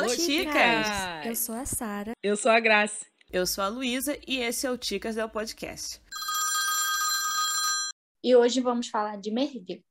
Alô, Ticas! Eu sou a Sara. Eu sou a Graça. Eu sou a Luísa e esse é o Ticas é o podcast. E hoje vamos falar de Merli.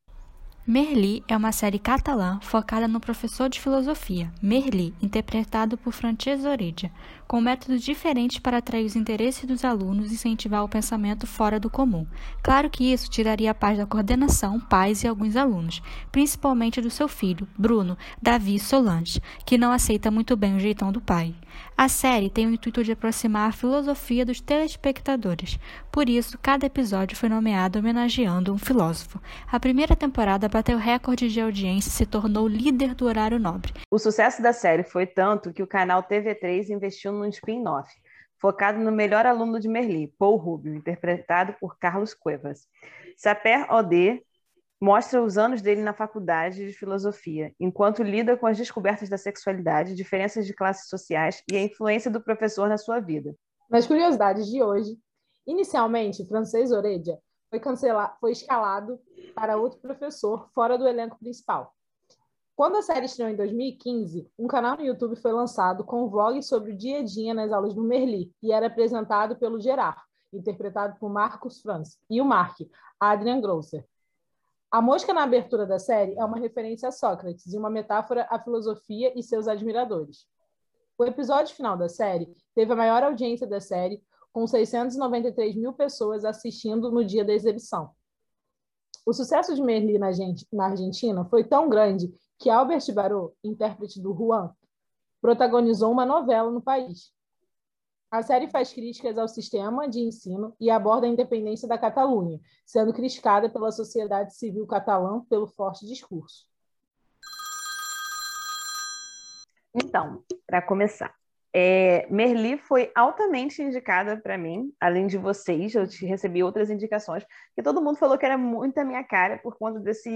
Merli é uma série catalã focada no professor de filosofia, Merli, interpretado por Francesc Orella, com métodos diferentes para atrair os interesses dos alunos e incentivar o pensamento fora do comum. Claro que isso tiraria a paz da coordenação, pais e alguns alunos, principalmente do seu filho, Bruno, Davi Solange, que não aceita muito bem o jeitão do pai. A série tem o intuito de aproximar a filosofia dos telespectadores, por isso cada episódio foi nomeado homenageando um filósofo. A primeira temporada bateu recorde de audiência e se tornou líder do horário nobre. O sucesso da série foi tanto que o canal TV3 investiu num spin-off, focado no melhor aluno de Merli, Paul Rubio, interpretado por Carlos Cuevas. Saper Ode mostra os anos dele na faculdade de filosofia, enquanto lida com as descobertas da sexualidade, diferenças de classes sociais e a influência do professor na sua vida. Nas curiosidades de hoje, inicialmente, Francês Orelha foi, foi escalado para outro professor fora do elenco principal. Quando a série estreou em 2015, um canal no YouTube foi lançado com um vlog sobre o dia a dia nas aulas do Merli e era apresentado pelo Gerard, interpretado por Marcos Franz, e o Mark, Adrian Grosser. A mosca na abertura da série é uma referência a Sócrates e uma metáfora à filosofia e seus admiradores. O episódio final da série teve a maior audiência da série, com 693 mil pessoas assistindo no dia da exibição. O sucesso de Merli na, Argentina foi tão grande que Albert Baró, intérprete do Juan, protagonizou uma novela no país. A série faz críticas ao sistema de ensino e aborda a independência da Catalunha, sendo criticada pela sociedade civil catalã pelo forte discurso. Então, para começar, é, Merli foi altamente indicada para mim, além de vocês, eu recebi outras indicações, que todo mundo falou que era muito a minha cara por conta desse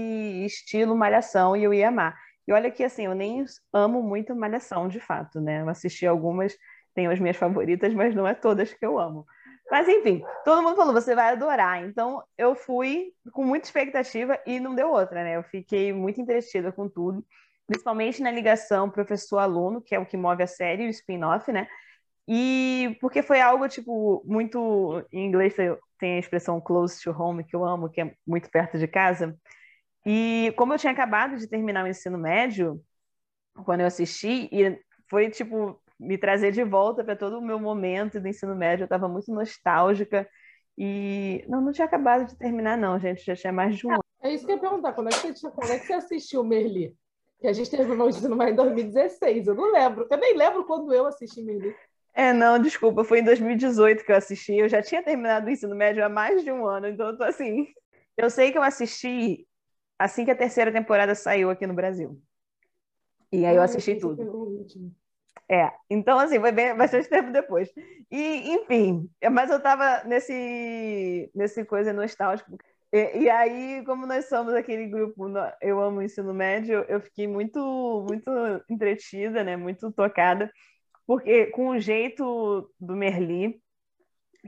estilo malhação e eu ia amar. E olha que assim, eu nem amo muito malhação de fato, né? Eu assisti algumas tenho as minhas favoritas, mas não é todas que eu amo. Mas enfim, todo mundo falou, você vai adorar. Então eu fui com muita expectativa e não deu outra, né? Eu fiquei muito entretida com tudo, principalmente na ligação professor-aluno, que é o que move a série, o spin-off, né? E porque foi algo, tipo, muito. Em inglês tem a expressão close to home, que eu amo, que é muito perto de casa. E como eu tinha acabado de terminar o ensino médio, quando eu assisti, e foi, tipo, me trazer de volta para todo o meu momento do ensino médio. Eu estava muito nostálgica e não, não tinha acabado de terminar, não, gente. Já tinha mais de um ano. É isso que eu ia perguntar. Quando é que você, quando é que você assistiu Merli? Que a gente terminou o ensino médio em 2016. Eu não lembro. Eu nem lembro quando eu assisti Merli. É, não, desculpa, foi em 2018 que eu assisti. Eu já tinha terminado o ensino médio há mais de um ano, então eu tô assim. Eu sei que eu assisti assim que a terceira temporada saiu aqui no Brasil. E aí eu assisti tudo. É, então assim, foi bem, bastante tempo depois. E, enfim, mas eu estava nesse, nesse coisa nostálgico. E, e, aí, como nós somos aquele grupo, eu amo o ensino médio, eu fiquei muito, muito entretida, né? Muito tocada, porque com o jeito do Merli,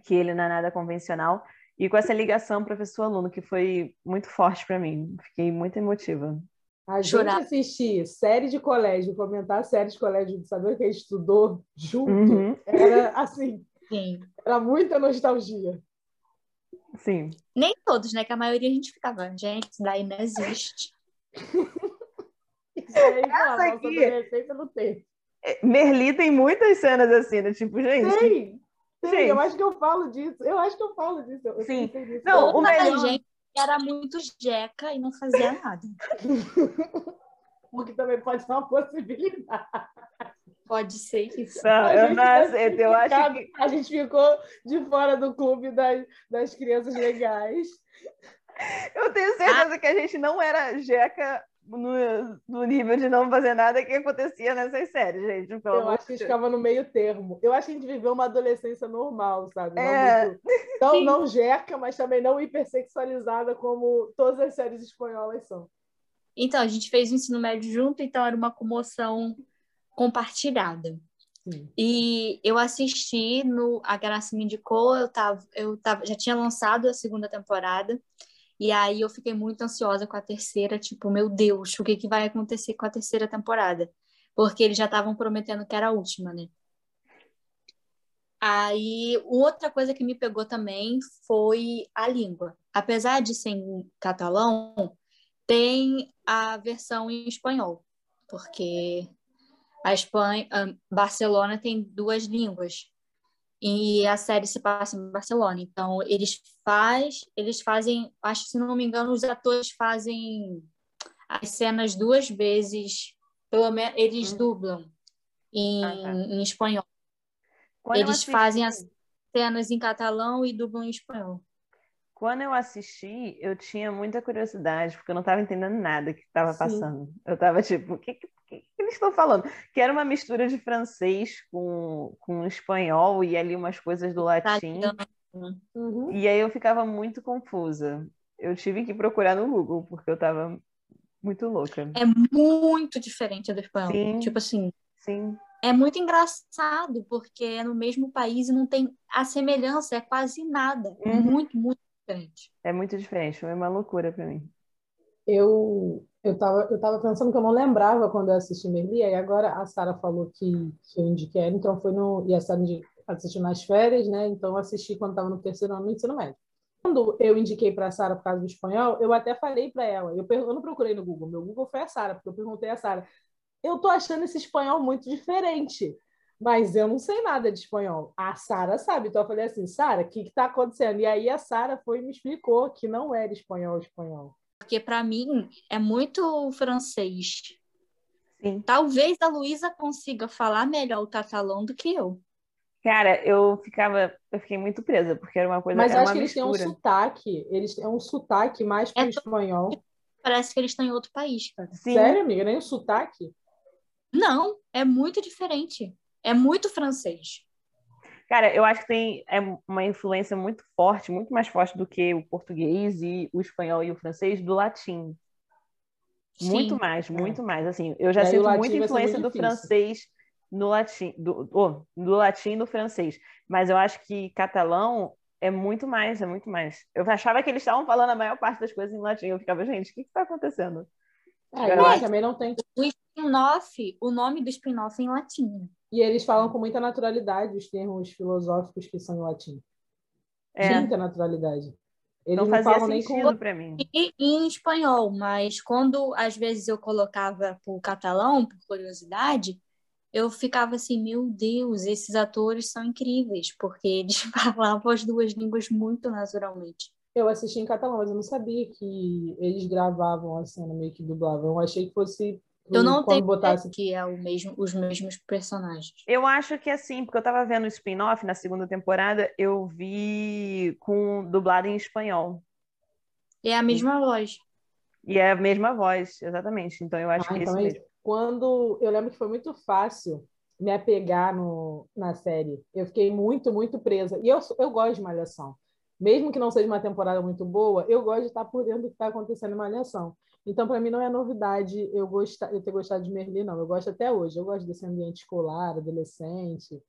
que ele não é nada convencional, e com essa ligação professor-aluno, que foi muito forte para mim. Fiquei muito emotiva. A gente assistir série de colégio, comentar série de colégio, de saber que a gente estudou junto, uhum. era assim, Sim. era muita nostalgia. Sim. Nem todos, né? Que a maioria a gente ficava, gente, isso daí não existe. Essa aqui... adolescência não tem. É, Merli tem muitas cenas assim, né? Tipo, gente. Tem, tem, gente. eu acho que eu falo disso. Eu acho que eu falo disso. Eu Sim. Não, o melhor... gente era muito jeca e não fazia nada. Porque também pode ser uma possibilidade. Pode ser isso. Não, eu não aceito. Eu acho que... A gente ficou de fora do clube das, das crianças legais. Eu tenho certeza ah. que a gente não era jeca no, no, nível de não fazer nada que acontecia nessas séries, gente. eu acho que a gente ficava no meio termo. Eu acho que a gente viveu uma adolescência normal, sabe? É. Não, não, não jeca, mas também não hipersexualizada como todas as séries espanholas são. Então, a gente fez o ensino médio junto, então era uma comoção compartilhada. Sim. E eu assisti no A Graça me indicou, eu tava, eu tava, já tinha lançado a segunda temporada. E aí eu fiquei muito ansiosa com a terceira, tipo, meu Deus, o que, que vai acontecer com a terceira temporada? porque eles já estavam prometendo que era a última, né? Aí, outra coisa que me pegou também foi a língua. Apesar de ser em catalão, tem a versão em espanhol, porque a Espanha, Barcelona tem duas línguas e a série se passa em Barcelona. Então eles faz, eles fazem, acho que se não me engano, os atores fazem as cenas duas vezes, pelo menos eles hum. dublam em, ah, tá. em espanhol. Quando eles fazem as cenas em catalão e dublam em espanhol. Quando eu assisti, eu tinha muita curiosidade, porque eu não estava entendendo nada que estava passando. Eu estava tipo, o que, que, que, eles estão falando? Que era uma mistura de francês com, com espanhol e ali umas coisas do latim. Uhum. E aí eu ficava muito confusa. Eu tive que procurar no Google, porque eu estava muito louca. É muito diferente do espanhol. Sim. Tipo assim. Sim. É muito engraçado, porque é no mesmo país e não tem a semelhança, é quase nada. Uhum. Muito, muito diferente. É muito diferente, foi uma loucura para mim. Eu eu tava, eu tava pensando que eu não lembrava quando eu assisti Merli, e agora a Sara falou que, que eu indiquei ela, então foi no. E a Sara assistiu nas férias, né? Então eu assisti quando estava no terceiro ano do ensino médio. Quando eu indiquei para a Sara por causa do espanhol, eu até falei para ela, eu, eu não procurei no Google, meu Google foi a Sara, porque eu perguntei a Sara, eu tô achando esse espanhol muito diferente mas eu não sei nada de espanhol. A Sara sabe, então eu falei assim, Sara, o que está acontecendo? E aí a Sara foi e me explicou que não era espanhol espanhol. Porque para mim é muito francês. Sim. Talvez a Luísa consiga falar melhor o catalão do que eu. Cara, eu ficava, eu fiquei muito presa, porque era uma coisa Mas acho que eles mistura. têm um sotaque, eles têm um sotaque mais para o é espanhol. Parece que eles estão em outro país, cara. Sim. Sério, amiga? Nem o sotaque? Não, é muito diferente. É muito francês. Cara, eu acho que tem é uma influência muito forte, muito mais forte do que o português e o espanhol e o francês do latim. Sim. Muito mais, muito é. mais. Assim, eu já sinto muita influência do francês no latim, do, oh, do latim e do francês. Mas eu acho que catalão é muito mais, é muito mais. Eu achava que eles estavam falando a maior parte das coisas em latim. Eu ficava, gente, o que está acontecendo? É, eu acho também não tem. O spin-off, o nome do spin-off é em latim. E eles falam com muita naturalidade os termos filosóficos que são em latim. É. Muita naturalidade. Eles não, não falam nem com para mim. E, em espanhol, mas quando às vezes eu colocava o catalão, por curiosidade, eu ficava assim, meu Deus, esses atores são incríveis, porque eles falavam as duas línguas muito naturalmente. Eu assisti em catalão, mas eu não sabia que eles gravavam a cena, meio que dublavam. Eu achei que fosse eu não tenho botasse... que é o mesmo, os mesmos personagens. Eu acho que é assim, porque eu tava vendo o spin-off na segunda temporada, eu vi com dublado em espanhol. É a mesma voz. E é a mesma voz, exatamente. Então eu acho ah, que é então é isso mesmo. Quando eu lembro que foi muito fácil me apegar no, na série. Eu fiquei muito, muito presa. E eu, eu gosto de Malhação. Mesmo que não seja uma temporada muito boa, eu gosto de estar por dentro do que está acontecendo em Malhação. Então, para mim, não é novidade eu, gostar, eu ter gostado de Merli, não. Eu gosto até hoje. Eu gosto desse ambiente escolar, adolescente.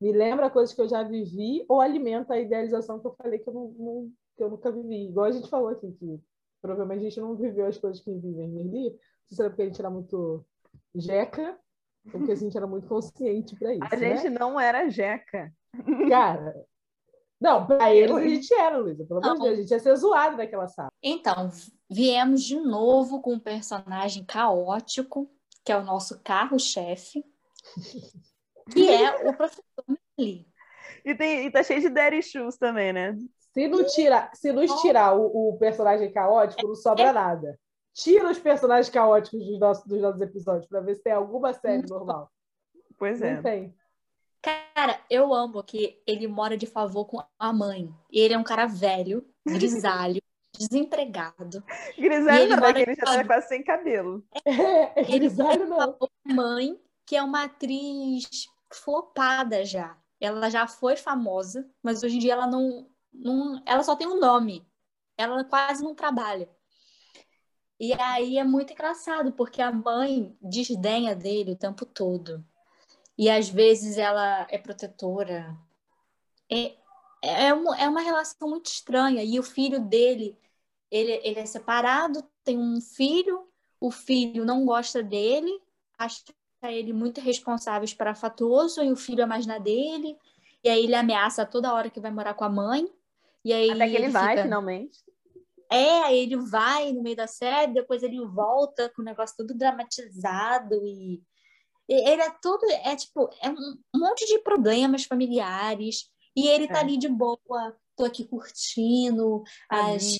Me lembra coisas que eu já vivi ou alimenta a idealização que eu falei que eu, não, não, que eu nunca vivi. Igual a gente falou aqui, que provavelmente a gente não viveu as coisas que vive em Merli. Não sei porque a gente era muito jeca, ou porque a gente era muito consciente para isso. A né? gente não era jeca. Cara, não, para eles a gente era, Luísa. Pelo amor de Deus, a gente ia ser zoado naquela sala. Então, viemos de novo com um personagem caótico, que é o nosso carro-chefe, que é o professor Lee. E, tem, e tá cheio de daddy shoes também, né? Se não tirar, se nos tirar o, o personagem caótico, não sobra nada. Tira os personagens caóticos dos nossos, dos nossos episódios para ver se tem alguma série normal. Pois é. Não tem. Cara, eu amo que ele mora de favor com a mãe. Ele é um cara velho, grisalho, desempregado. Grisalho não, é ele já tá quase sem cabelo. É, grisalho não. Com a mãe, que é uma atriz flopada já. Ela já foi famosa, mas hoje em dia ela não, não ela só tem um nome. Ela quase não trabalha. E aí é muito engraçado, porque a mãe desdenha dele o tempo todo e às vezes ela é protetora. É, é, uma, é uma relação muito estranha. E o filho dele, ele, ele é separado, tem um filho, o filho não gosta dele, acha ele muito responsáveis para fatoso e o filho é mais na dele. E aí ele ameaça toda hora que vai morar com a mãe. E aí Até que ele, vai, fica... finalmente. É, aí ele vai no meio da série, depois ele volta com o negócio todo dramatizado e ele é todo, é tipo, é um monte de problemas familiares e ele tá É. ali de boa, tô aqui curtindo A as,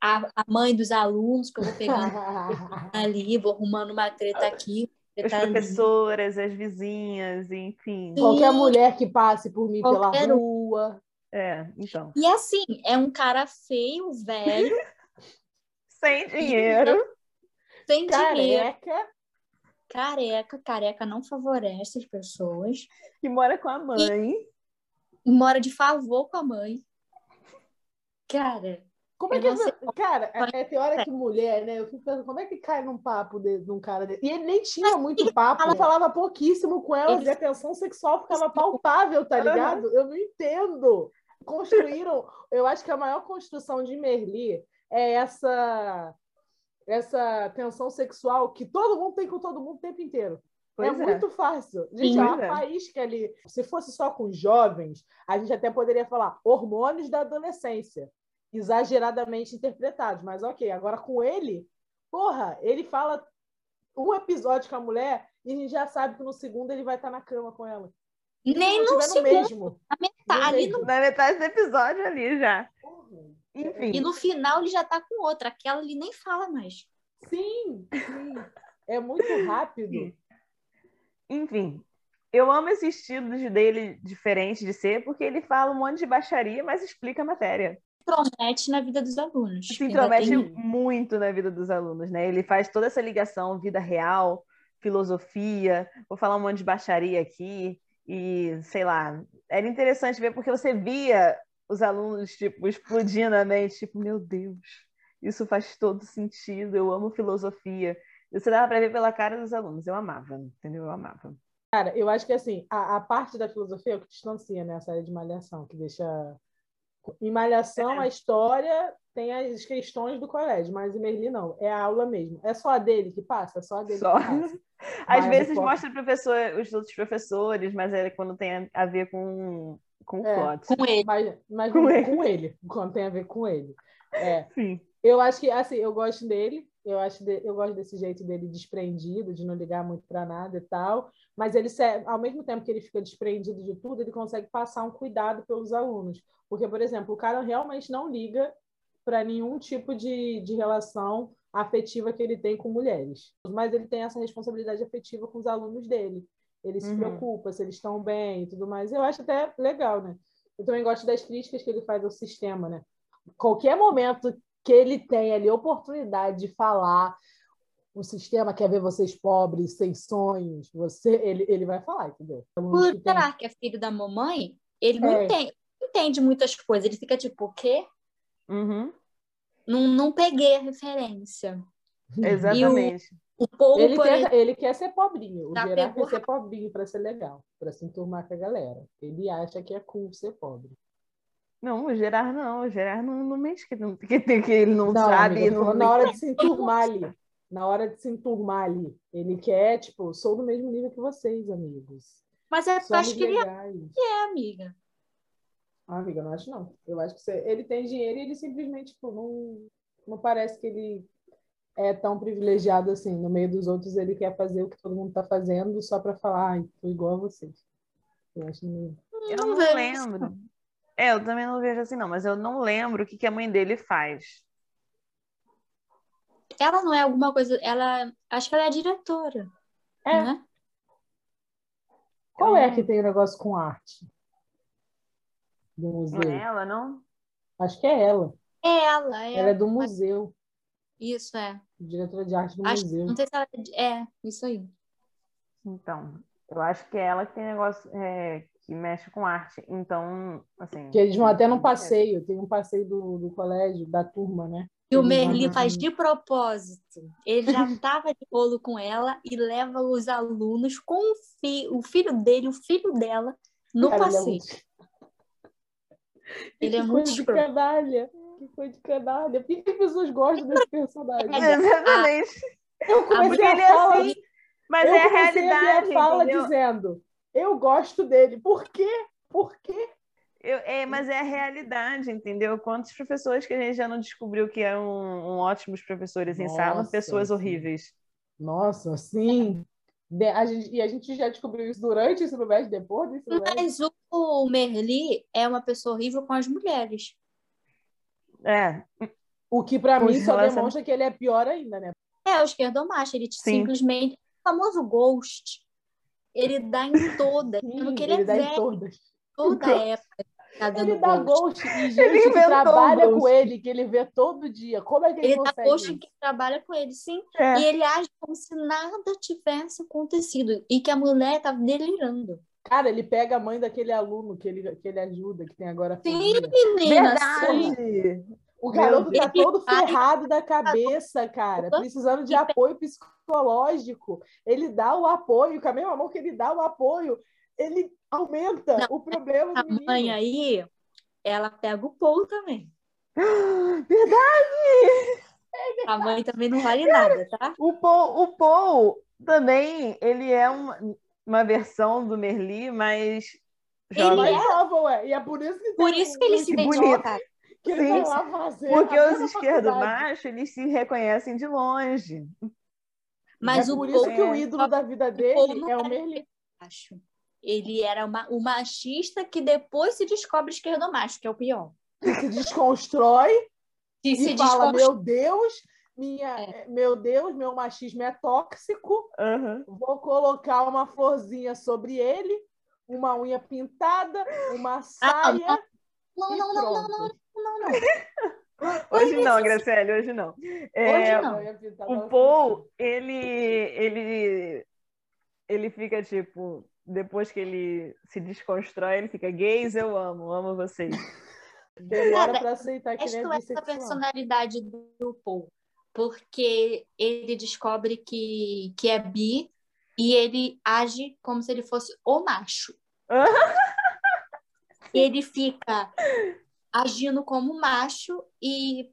a, a mãe dos alunos que eu vou pegando ali, vou arrumando uma treta aqui, As ali. professoras, as vizinhas, enfim. Qualquer mulher que passe por mim Qualquer pela um. rua. É, então. E assim, é um cara feio, velho, Sem dinheiro. sem dinheiro, Careca. careca, não favorece as pessoas, Que mora com a mãe. e mora de favor com a mãe. Cara, Como é que. sei Cara, é, é, tem hora que mulher, né? Eu fico pensando, como é que cai num papo de, de um cara desse? E ele nem tinha muito papo, ele falava pouquíssimo com elas Ele- e a tensão sexual ficava palpável, tá ligado? Eu não entendo. Construíram. Eu acho que a maior construção de Merli é essa essa tensão sexual que todo mundo tem com todo mundo o tempo inteiro. Pois é, muito fácil. Gente, Sim. é uma Pois é. faísca ali. Se fosse só com jovens, a gente até poderia falar hormônios da adolescência, exageradamente interpretados. Mas ok, agora com ele, porra, ele fala um episódio com a mulher e a gente já sabe que no segundo ele vai estar na cama com ela. Nem no segundo, mesmo. na metade, no, Na metade do episódio ali já. e Enfim. no final ele já tá com outra, aquela ele nem fala mais. Sim, sim. É muito rápido. Enfim. Eu amo esse estilo de- dele diferente de ser, porque ele fala um monte de baixaria, mas explica a matéria. Promete na vida dos alunos. se Ainda intromete tem- muito na vida dos alunos, né? Ele faz toda essa ligação vida real, filosofia, vou falar um monte de baixaria aqui e sei lá, era interessante ver porque você via os alunos tipo explodindo a mente, tipo, meu Deus, isso faz todo sentido, eu amo filosofia. Você dava para ver pela cara dos alunos, eu amava, entendeu? Eu amava. Cara, eu acho que assim, a, a parte da filosofia é o que distancia, né? A série de Malhação, que deixa. Em Malhação, a história tem as questões do colégio, mas em Merli não. É a aula mesmo. É só a dele que passa? É só a dele Só. que passa. Às Mas vezes mostra professor, os outros professores, mas é quando tem a ver com, com o É, com ele. Mas, mas Com com, ele. ele. quando tem a ver com ele. É. Sim. Eu acho que, assim, eu gosto dele, eu acho de- eu gosto desse jeito dele desprendido, de não ligar muito para nada e tal, mas ele, se- ao mesmo tempo que ele fica desprendido de tudo, ele consegue passar um cuidado pelos alunos. Porque, por exemplo, o cara realmente não liga para nenhum tipo de, de relação afetiva que ele tem com mulheres, mas ele tem essa responsabilidade afetiva com os alunos dele. Ele se Uhum. preocupa se eles estão bem e tudo mais. Eu acho até legal, né? Eu também gosto das críticas que ele faz ao sistema, né? Qualquer momento que ele tem ali oportunidade de falar o sistema quer ver vocês pobres, sem sonhos, você, ele, ele vai falar, entendeu? Alunos Por será que é filho da mamãe? Ele não É. entende, não entende muitas coisas. Ele fica tipo, o quê? Uhum. Não, não peguei a referência. Exatamente. O povo, Ele quer, ele quer ser pobrinho. O Gerard quer ser pobrinho para ser legal, para se enturmar com a galera. Ele acha que é cool ser pobre. Não, o Gerard não. O Gerard não, não mente que, não, que, que ele não, Não, sabe. amiga, não, na hora de se enturmar ali. Na hora de se enturmar ali. Ele quer, tipo, sou do mesmo nível que vocês, amigos. mas é, eu Somos acho que ele legais. é, amiga. Ah, amiga, eu não acho não. Eu acho que você- ele tem dinheiro e ele simplesmente tipo, não, não parece que ele é tão privilegiado assim. No meio dos outros, ele quer fazer o que todo mundo está fazendo só para falar, ai, tô igual a vocês. Eu acho meio... Eu Não não lembro. É, eu também não vejo assim, não, mas eu não lembro o que, que a mãe dele faz. Ela não é alguma coisa. Ela. Acho que ela é a diretora. É. Né? Qual é que tem o negócio com arte? Do museu? Não é ela, não? Acho que é ela. É ela, é. Ela é do museu. Isso, é. Diretora de arte do Acho, museu. não sei se ela é. Isso aí. Então, eu acho que é ela que tem negócio é, que mexe com arte. Então, assim. Que eles vão até num passeio. Tem um passeio do, do colégio, da turma, né? E o Merli faz de propósito. Ele já estava de rolo com ela e leva os alunos com o, fi- o filho dele, o filho dela, no Cara, ele é passeio. muito- Ele é muito escroto. Que coisa de canalha. Por que as pessoas gostam desse personagem? É, Exatamente. Eu comecei a ele é falar. assim. Mas eu é a a realidade, minha fala entendeu? dizendo, eu gosto dele. Por quê? Por quê? Eu- é, mas é a realidade, entendeu? Quantos professores que a gente já não descobriu que eram um, ótimos professores em sala, Nossa, pessoas sim. horríveis. Nossa, sim. De- a gente- e a gente já descobriu isso durante o ensino médio, depois do ensino médio. Mas o, o Merli é uma pessoa horrível com as mulheres. É, O que pra Os mim só demonstra que ele é pior ainda, né? É, o esquerdomacho, ele Sim. simplesmente. O famoso ghost. Ele dá em todas. Sim, que ele, ele é dá em velho, todas. toda a época. Tá Ele dá ghost. ghost e gente Ele que trabalha o com ghost. ele, que ele vê todo dia. Como é que ele, Ele dá consegue ghost isso? em quem trabalha com ele, sim. é. E ele age como se nada tivesse acontecido. E que a mulher tá delirando. Cara, ele pega a mãe daquele aluno que ele, que ele ajuda, que tem agora Sim, menina. sim. Verdade! O garoto Meu tá Deus. todo ferrado da cabeça, cara, precisando de apoio psicológico. Ele dá o apoio, com a mesma mão que ele dá o apoio, ele aumenta Não, o problema A do menino. mãe aí, ela pega o Paul também. Verdade! A mãe também não vale nada, tá? O Paul, o Paul também, ele é uma, uma versão do Merli, mas Ele jovem. Mais é- nova, ué. E é por isso que, Por isso que ele se identifica. bonito. que ele Sim, vai lá fazer Porque os esquerdo macho, eles se reconhecem de longe. Mas é o por isso que o ídolo da vida dele não é o era Merlin. acho. Ele era uma, o machista que depois se descobre esquerdomacho, que é o pior. Que se desconstrói Que e se fala, descobre meu Deus, minha, É. meu Deus, meu machismo é tóxico. Aham. Vou colocar uma florzinha sobre ele, uma unha pintada, uma Ah, saia Não, e não, não, não, pronto. não, não, não. Hoje não, Graciele, hoje não. É, Hoje não. O Paul, ele, ele, ele fica tipo, depois que ele se desconstrói, ele fica gays, eu amo, amo vocês. demora para aceitar que ele é Resto essa bissexual. personalidade do Paul. Porque ele descobre que, que é bi e ele age como se ele fosse o macho. ele fica agindo como macho e.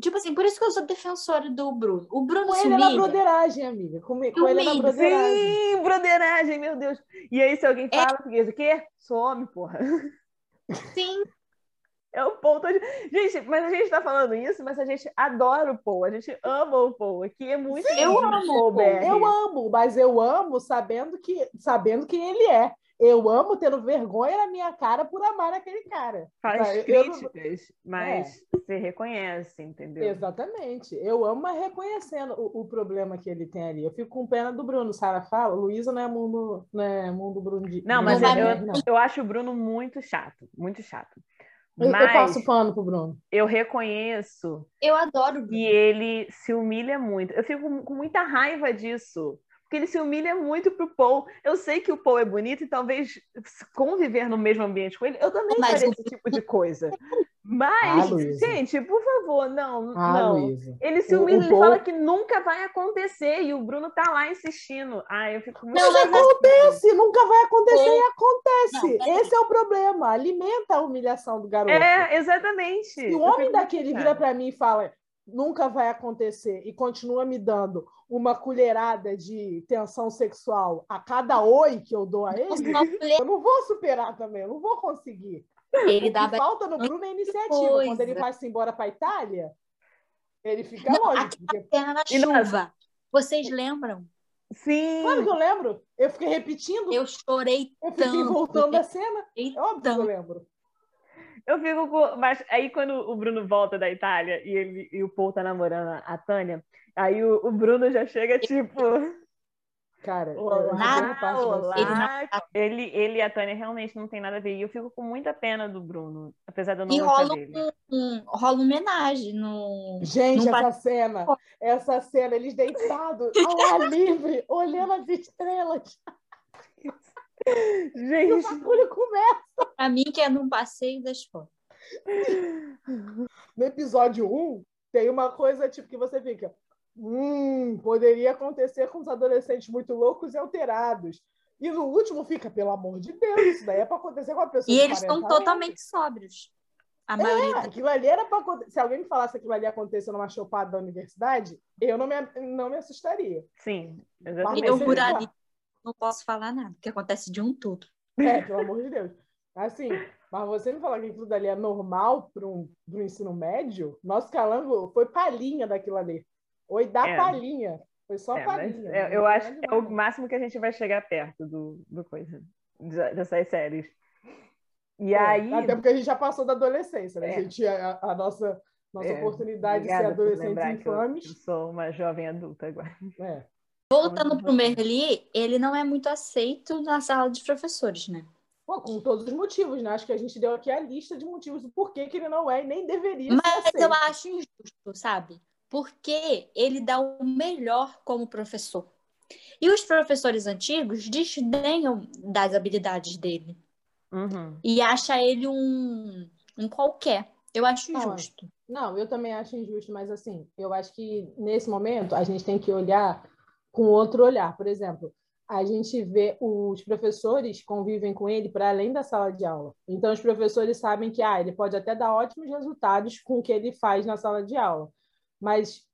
Tipo assim, por isso que eu sou defensora do Bruno. O Bruno Com se ele é na humilha. broderagem, amiga. Com, com ele é na humilha. broderagem. Sim, broderagem, meu Deus. E aí, se alguém fala, fica o quê? Sou homem, porra. Sim, É o Paul todo... Gente, mas a gente tá falando isso, mas a gente adora o Paul, a gente ama o Paul. Aqui é muito eu lindo amo Paul. Eu amo, mas eu amo sabendo que sabendo quem ele é. Eu amo tendo vergonha na minha cara por amar aquele cara. Faz eu não- críticas, mas você reconhece, entendeu? Exatamente. Eu amo, mas reconhecendo o, o problema que ele tem ali. Eu fico com pena do Bruno. Sara fala, Luísa não é mundo, não é mundo Bruno de. Não, mas Não eu, eu, eu acho o Bruno muito chato, muito chato. Eu, eu Mas passo pano pro Bruno. eu reconheço eu adoro o Bruno. que ele se humilha muito. Eu fico com- com muita raiva disso. Porque ele se humilha muito pro Paul. Eu sei que o Paul é bonito e talvez conviver no mesmo ambiente com ele, eu também Mas faria o- esse tipo de coisa. Ah, Mas, Luísa. gente, por favor, não, Ah, não. Luísa. Ele se O- o humilha, ele fala que nunca vai acontecer e o Bruno tá lá insistindo. Ai, eu fico muito Não, Mas acontece, nunca vai acontecer Paul- e acontece. Não, Esse é o problema. Alimenta a humilhação do garoto. É, exatamente. Se o homem daquele vira para mim e fala nunca vai acontecer e continua me dando uma colherada de tensão sexual a cada oi que eu dou a ele, eu não vou superar também, eu não vou conseguir. Ele que falta no Bruno é iniciativa. coisa. Quando ele vai-se embora para Itália, ele fica Não, longe. Porque... na E na- chuva. Vocês lembram? Sim. Claro que eu lembro. Eu fiquei repetindo, eu, Eu chorei fiquei tanto. voltando a cena. É óbvio que eu tanto. lembro. Eu fico com. Mas aí quando o Bruno volta da Itália e, ele, e o Paul tá namorando a- a Tânia, aí o, o Bruno já chega tipo. Cara, Olá, parte olá. dessa- Ele, ele e a Tânia realmente não tem nada a ver. E eu fico com muita pena do Bruno, apesar de eu não E gostar rola dele. um, rola homenagem no. Gente, Não essa cena, essa cena, eles deitados ao ar livre, olhando as estrelas. E o Gente, bagulho começa. Pra mim, que é num passeio das fotos. No episódio 1, tem uma coisa tipo que você fica. Hum, poderia acontecer com os adolescentes muito loucos e alterados. E no último fica, pelo amor de Deus, isso daí é pra acontecer com a pessoa E de eles 40 estão totalmente sóbrios. A maioria. É, aquilo ali era para Se alguém me falasse que aquilo ali aconteceu numa chopada da universidade, eu não me, não me assustaria. Sim, exatamente. Eu por ali não posso falar nada, porque acontece de um tudo. É, pelo amor de Deus. Assim, mas você me falar que aquilo dali é normal para um, um ensino médio, nosso calango foi palhinha daquilo ali. Oi, da é. palhinha. Foi só é, palhinha. É, eu acho que é o máximo que a gente vai chegar perto do, do coisa, dessas séries. E é, aí. Até porque a gente já passou da adolescência, né? É. A gente, a, a nossa, nossa é, oportunidade de ser adolescentes infames. Eu, eu sou uma jovem adulta agora. É. Voltando para o Merli, ele não é muito aceito na sala de professores, né? Pô, com todos os motivos, né? Acho que a gente deu aqui a lista de motivos do porquê que ele não é e nem deveria Mas ser. Mas eu acho injusto, sabe? Porque ele dá o melhor como professor. E os professores antigos desdenham das habilidades dele. Uhum. E acha ele um, um qualquer. Eu acho injusto. Não, eu também acho injusto, mas assim, eu acho que nesse momento a gente tem que olhar com outro olhar. Por exemplo, a gente vê os professores convivem com ele para além da sala de aula. Então, os professores sabem que ah, ele pode até dar ótimos resultados com o que ele faz na sala de aula. Mas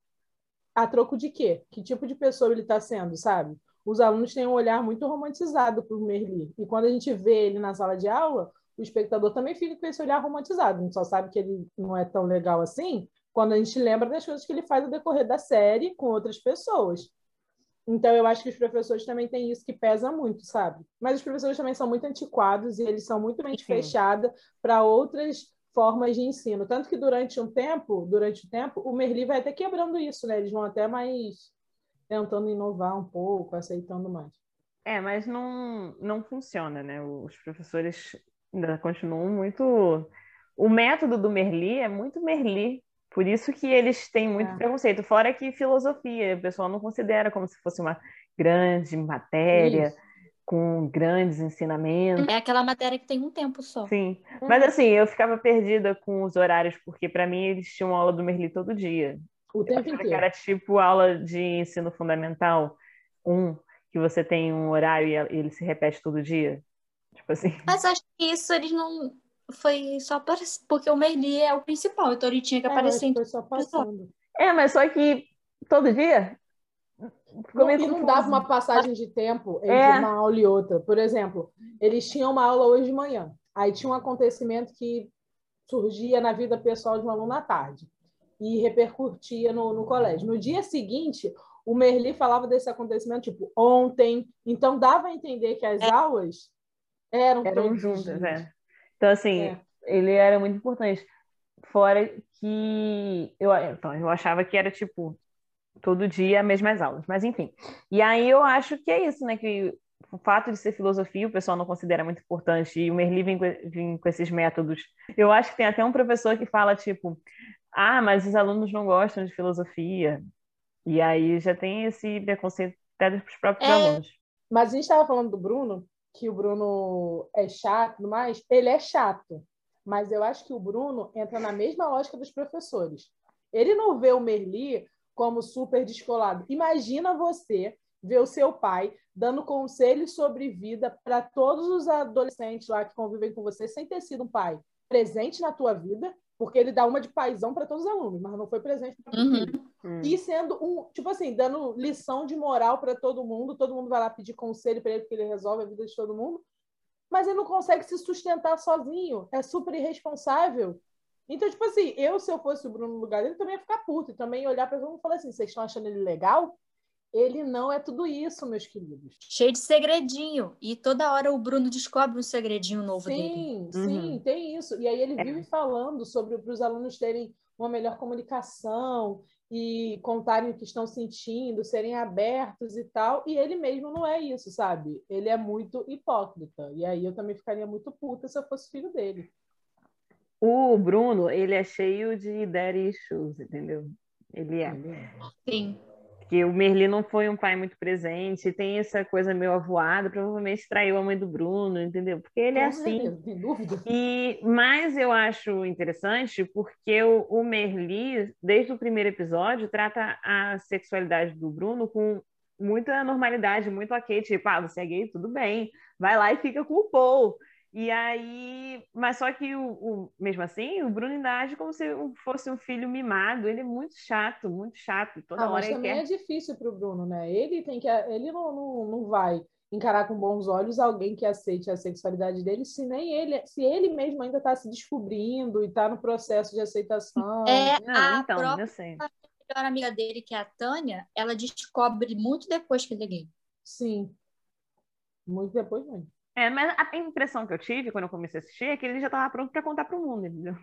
a troco de quê? Que tipo de pessoa ele está sendo, sabe? os alunos têm um olhar muito romantizado para o Merli. E quando a gente vê ele na sala de aula, o espectador também fica com esse olhar romantizado. A gente só sabe que ele não é tão legal assim quando a gente lembra das coisas que ele faz no decorrer da série com outras pessoas. Então, eu acho que os professores também têm isso que pesa muito, sabe? Mas os professores também são muito antiquados e eles são muito mente fechada para outras formas de ensino. Tanto que durante um tempo, durante o tempo, o Merli vai até quebrando isso, né? Eles vão até mais tentando inovar um pouco, aceitando mais. É, mas não, não funciona, né? Os professores ainda continuam muito. O método do Merli é muito Merli, por isso que eles têm muito é. preconceito. Fora que filosofia, o pessoal não considera como se fosse uma grande matéria. Isso. Com grandes ensinamentos. É aquela matéria que tem um tempo só. Sim. Uhum. Mas assim, eu ficava perdida com os horários, porque para mim eles tinham aula do Merli todo dia. O tempo inteiro. Que era tipo aula de ensino fundamental um, que você tem um horário e ele se repete todo dia. Tipo assim. Mas acho que isso eles não. Foi só para... porque o Merli é o principal, então ele tinha que é, aparecer em. Foi só passando. É, mas só que todo dia. Não, e não dava uma passagem de tempo entre é. uma aula e outra. Por exemplo, eles tinham uma aula hoje de manhã. Aí tinha um acontecimento que surgia na vida pessoal de um aluno à tarde e repercutia no, no colégio. No dia seguinte, o Merli falava desse acontecimento, tipo, ontem. Então, dava a entender que as é. aulas eram, eram juntas. É. Então, assim, é. ele era muito importante. Fora que eu, então, eu achava que era, tipo, todo dia as mesmas aulas. Mas, enfim. E aí eu acho que é isso, né? Que o fato de ser filosofia o pessoal não considera muito importante e o Merli vem, vem com esses métodos. Eu acho que tem até um professor que fala, tipo, ah, mas os alunos não gostam de filosofia. E aí já tem esse preconceito até dos próprios é, alunos. Mas a gente estava falando do Bruno, que o Bruno é chato mais. Ele é chato, mas eu acho que o Bruno entra na mesma lógica dos professores. Ele não vê o Merli como super descolado. Imagina você ver o seu pai dando conselhos sobre vida para todos os adolescentes lá que convivem com você sem ter sido um pai presente na tua vida porque ele dá uma de paisão para todos os alunos, mas não foi presente para uhum. Hum. E sendo um, tipo assim, dando lição de moral para todo mundo, todo mundo vai lá pedir conselho para ele, porque ele resolve a vida de todo mundo, mas ele não consegue se sustentar sozinho, é super irresponsável. Então, tipo assim, eu, se eu fosse o Bruno no lugar dele, também ia ficar puto, e também olhar para todo mundo e falar assim: vocês estão achando ele legal? Ele não é tudo isso, meus queridos. Cheio de segredinho. E toda hora o Bruno descobre um segredinho novo sim, dele. Sim, sim, uhum. tem isso. E aí ele vive é. falando sobre para os alunos terem uma melhor comunicação e contarem o que estão sentindo, serem abertos e tal. E ele mesmo não é isso, sabe? Ele é muito hipócrita. E aí eu também ficaria muito puta se eu fosse filho dele. O Bruno, ele é cheio de daddy issues, entendeu? Ele é. Sim que o Merli não foi um pai muito presente, tem essa coisa meio avoada, provavelmente traiu a mãe do Bruno, entendeu? Porque ele é assim. Tem dúvida. E, mas eu acho interessante porque o, o Merli, desde o primeiro episódio, trata a sexualidade do Bruno com muita normalidade, muito ok, tipo, ah, você é gay, tudo bem, vai lá e fica com o Paul. E aí, mas só que o, o mesmo assim, o Bruno ainda age como se fosse um filho mimado. Ele é muito chato, muito chato. Toda ah, hora mas ele também quer... é difícil para o Bruno, né? Ele tem que, ele não, não, não vai encarar com bons olhos alguém que aceite a sexualidade dele, se nem ele, se ele mesmo ainda está se descobrindo e está no processo de aceitação. É, Não, a então, própria melhor amiga dele, que é a Tânia, ela descobre muito depois que ele é gay. Sim. Muito depois mesmo. É, mas a impressão que eu tive quando eu comecei a assistir é que ele já estava pronto para contar para o mundo, entendeu?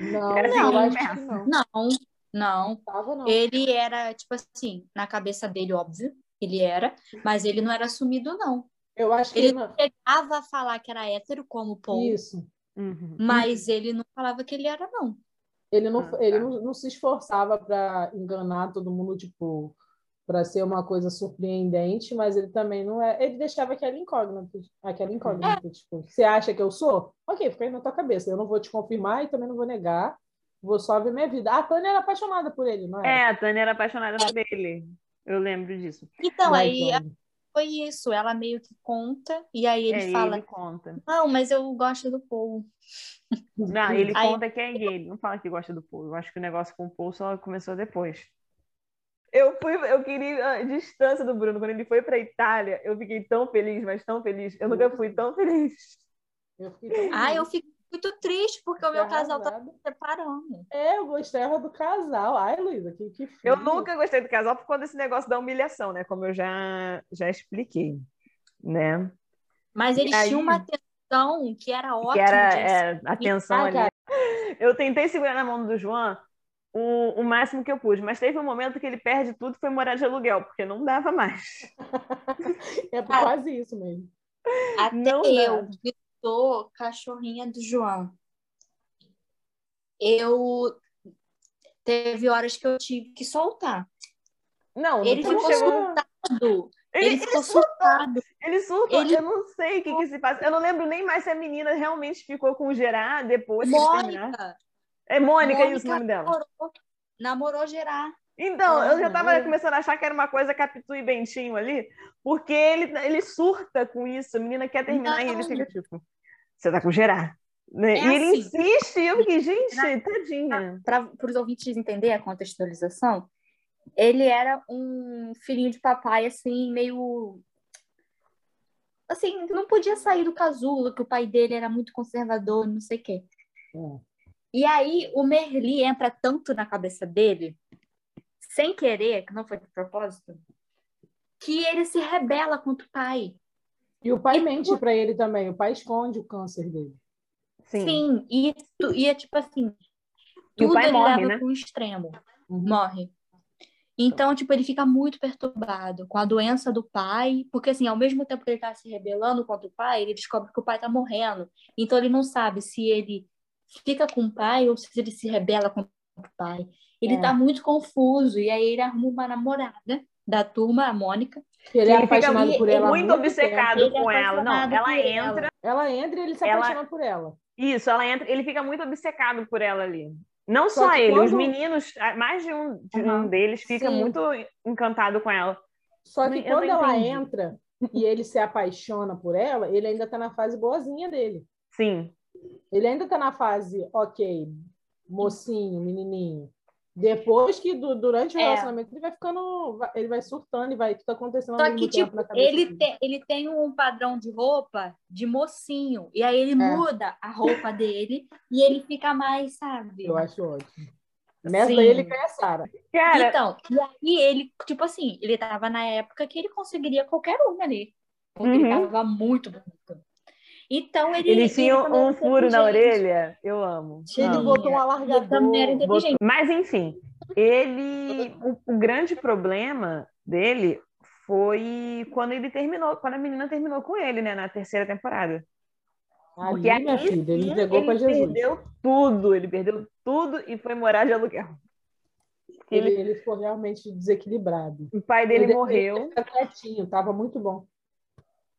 Não, Era assim, não, acho não. Não, não. Tava, não. Ele era, tipo assim, na cabeça dele, óbvio, ele era, mas ele não era assumido, não. Eu acho que Ele não. chegava a falar que era hétero, como Paul, Isso. Uhum. mas ele não falava que ele era, não. Ele não, Ah, ele tá. não, não se esforçava para enganar todo mundo, tipo, para ser uma coisa surpreendente, mas ele também não é. Ele deixava aquela incógnita, aquela incógnita, tipo, você acha que eu sou? Ok, fica aí na tua cabeça. Eu não vou te confirmar e também não vou negar. Vou só ver minha vida. A Tânia era apaixonada por ele, não É, é? a Tânia era apaixonada por ele. Eu lembro disso. Então, aí foi isso. Ela meio que conta, e aí ele é, fala: ele conta. Não, mas eu gosto do Paul. Não, ele Aí- conta que é gay, ele não fala que gosta do Paul. Eu acho que o negócio com o Paul só começou depois. Eu fui, eu queria a distância do Bruno. Quando ele foi pra Itália, eu fiquei tão feliz, mas tão feliz. Eu nunca fui tão feliz. eu fiquei tão Ah, eu feliz, fico muito triste porque o meu casal tá se separando. É, eu gostava do casal. Ai, Luísa, que, que Eu frio. nunca gostei do casal por conta desse negócio da humilhação, né? Como eu já, já expliquei, né? Mas eles aí- tinham uma atenção que era ótima. Que era é, atenção Ah, ali. Eu tentei segurar na mão do João o, o máximo que eu pude, mas teve um momento que ele perde tudo e foi morar de aluguel, porque não dava mais. É quase isso mesmo. Até Não eu, dá. sou cachorrinha do João, eu teve horas que eu tive que soltar. Não, Ele ficou chegou- surtado. Ele, Ele ficou surtado. ele surtou, ele- eu não sei o que, que se passa. Eu não lembro nem mais se a menina realmente ficou com o Gerard depois. Mônica, É Mônica, Mônica isso o nome dela. namorou, namorou Gerard. Então, eu já Aham. tava começando a achar que era uma coisa Capitu e Bentinho ali, porque ele, ele surta com isso. A menina quer terminar e ele Não. fica tipo, você tá com Gerard. Né? É e ele assim. insiste, e eu fiquei, gente, tadinha. Para os ouvintes entenderem a contextualização, ele era um filhinho de papai, assim, meio. Assim, não podia sair do casulo, que o pai dele era muito conservador, não sei o quê. É. E aí o Merli entra tanto na cabeça dele, sem querer, que não foi de propósito, que ele se rebela contra o pai. E o pai E- mente para ele também. O pai esconde o câncer dele. Sim. Sim, e, tu- e é tipo assim, E o tudo pai ele morre, leva né? para um extremo. Uhum. morre. Então, tipo, ele fica muito perturbado com a doença do pai, porque assim, ao mesmo tempo que ele tá se rebelando contra o pai, ele descobre que o pai tá morrendo. Então ele não sabe se ele fica com o pai ou se ele se rebela contra o pai. Ele É. tá muito confuso e aí ele arruma uma namorada da turma, a Mônica. Ele é Ele fica apaixonado muito, por ela. muito muito obcecado é com ela. Não, ela ela. entra, tempo. Ela entra e ele se Ela- apaixona por ela. isso, ela entra, ele fica muito obcecado por ela ali. Não Só só, ele, os quando- meninos, mais de um, de um Aham. deles fica Sim. muito encantado com ela. Só que eu quando ela entra e ele se apaixona por ela, ele ainda tá na fase boazinha dele. Sim. Ele ainda tá na fase, ok, mocinho, menininho. Depois que du- durante o É. relacionamento ele vai ficando, ele vai surtando e vai tudo acontecendo ao Só mesmo que, tempo tipo, ele dele. tem, ele tem um padrão de roupa de mocinho. E aí ele É. muda a roupa dele e ele fica mais, sabe? Eu acho ótimo. Nessa Sim. daí ele ganha a Sara. Cara, Então, e aí ele, tipo assim, ele tava na época que ele conseguiria qualquer um ali. Porque ele Uhum. tava muito bonito. Então ele. eles tinham também um furo na orelha. Eu amo. Ele amo. botou um Ele também era alargador. inteligente. Mas, enfim, ele. O, o grande problema dele foi quando ele terminou, quando a menina terminou com ele, né, na terceira temporada. Ali, Porque minha aí filha, ele entregou ele para Jesus. perdeu tudo, ele perdeu tudo e foi morar de aluguel. Ele, ele- ele ficou realmente desequilibrado. o pai dele Ele- morreu, Ele quietinho, tava muito bom.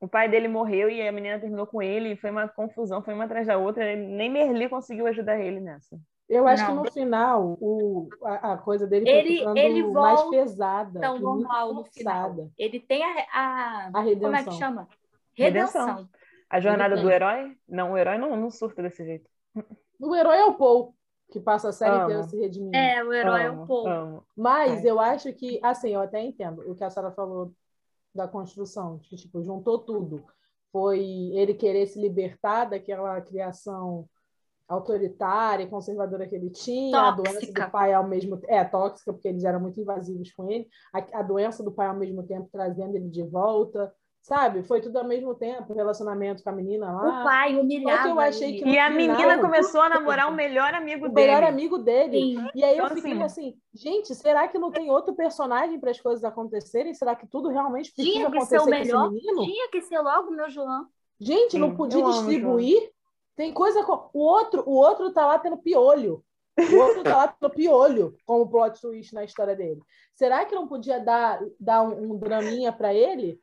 O pai dele morreu e a menina terminou com ele e foi uma confusão, foi uma atrás da outra. Nem Merli conseguiu ajudar ele nessa. Eu acho Não. que no final o, a, a coisa dele Ele- foi ficando ele mais volta pesada. Então, e muito normal no final. Ele tem a, a- A redenção. Como é que chama? Redenção. Redenção. A jornada do herói? Não, o herói não, não surta desse jeito. O herói é o Paul, que passa a série inteira se redimindo. É, o herói é Amo, o povo. amo. Mas É. eu acho que, assim, eu até entendo o que a Sara falou da construção, que tipo, juntou tudo. Foi ele querer se libertar daquela criação autoritária e conservadora que ele tinha, a doença Tóxica. do pai ao mesmo tempo, é tóxica porque eles eram muito invasivos com ele, a, a doença do pai ao mesmo tempo trazendo ele de volta, sabe? Foi tudo ao mesmo tempo, relacionamento com a menina lá. O pai que eu achei que E a menina começou a namorar o melhor amigo o dele. melhor amigo dele. Sim. E aí eu Então, fiquei assim- assim, gente, será que não tem outro personagem para as coisas acontecerem? Será que tudo realmente precisa Tinha que acontecer ser o com esse melhor. menino? Tinha que ser logo meu João. Gente, Sim, não podia eu amo distribuir? Tem coisa com... o outro, o outro tá lá tendo piolho. O outro tá lá tendo piolho como plot twist na história dele. Será que não podia dar, dar um, um draminha para ele?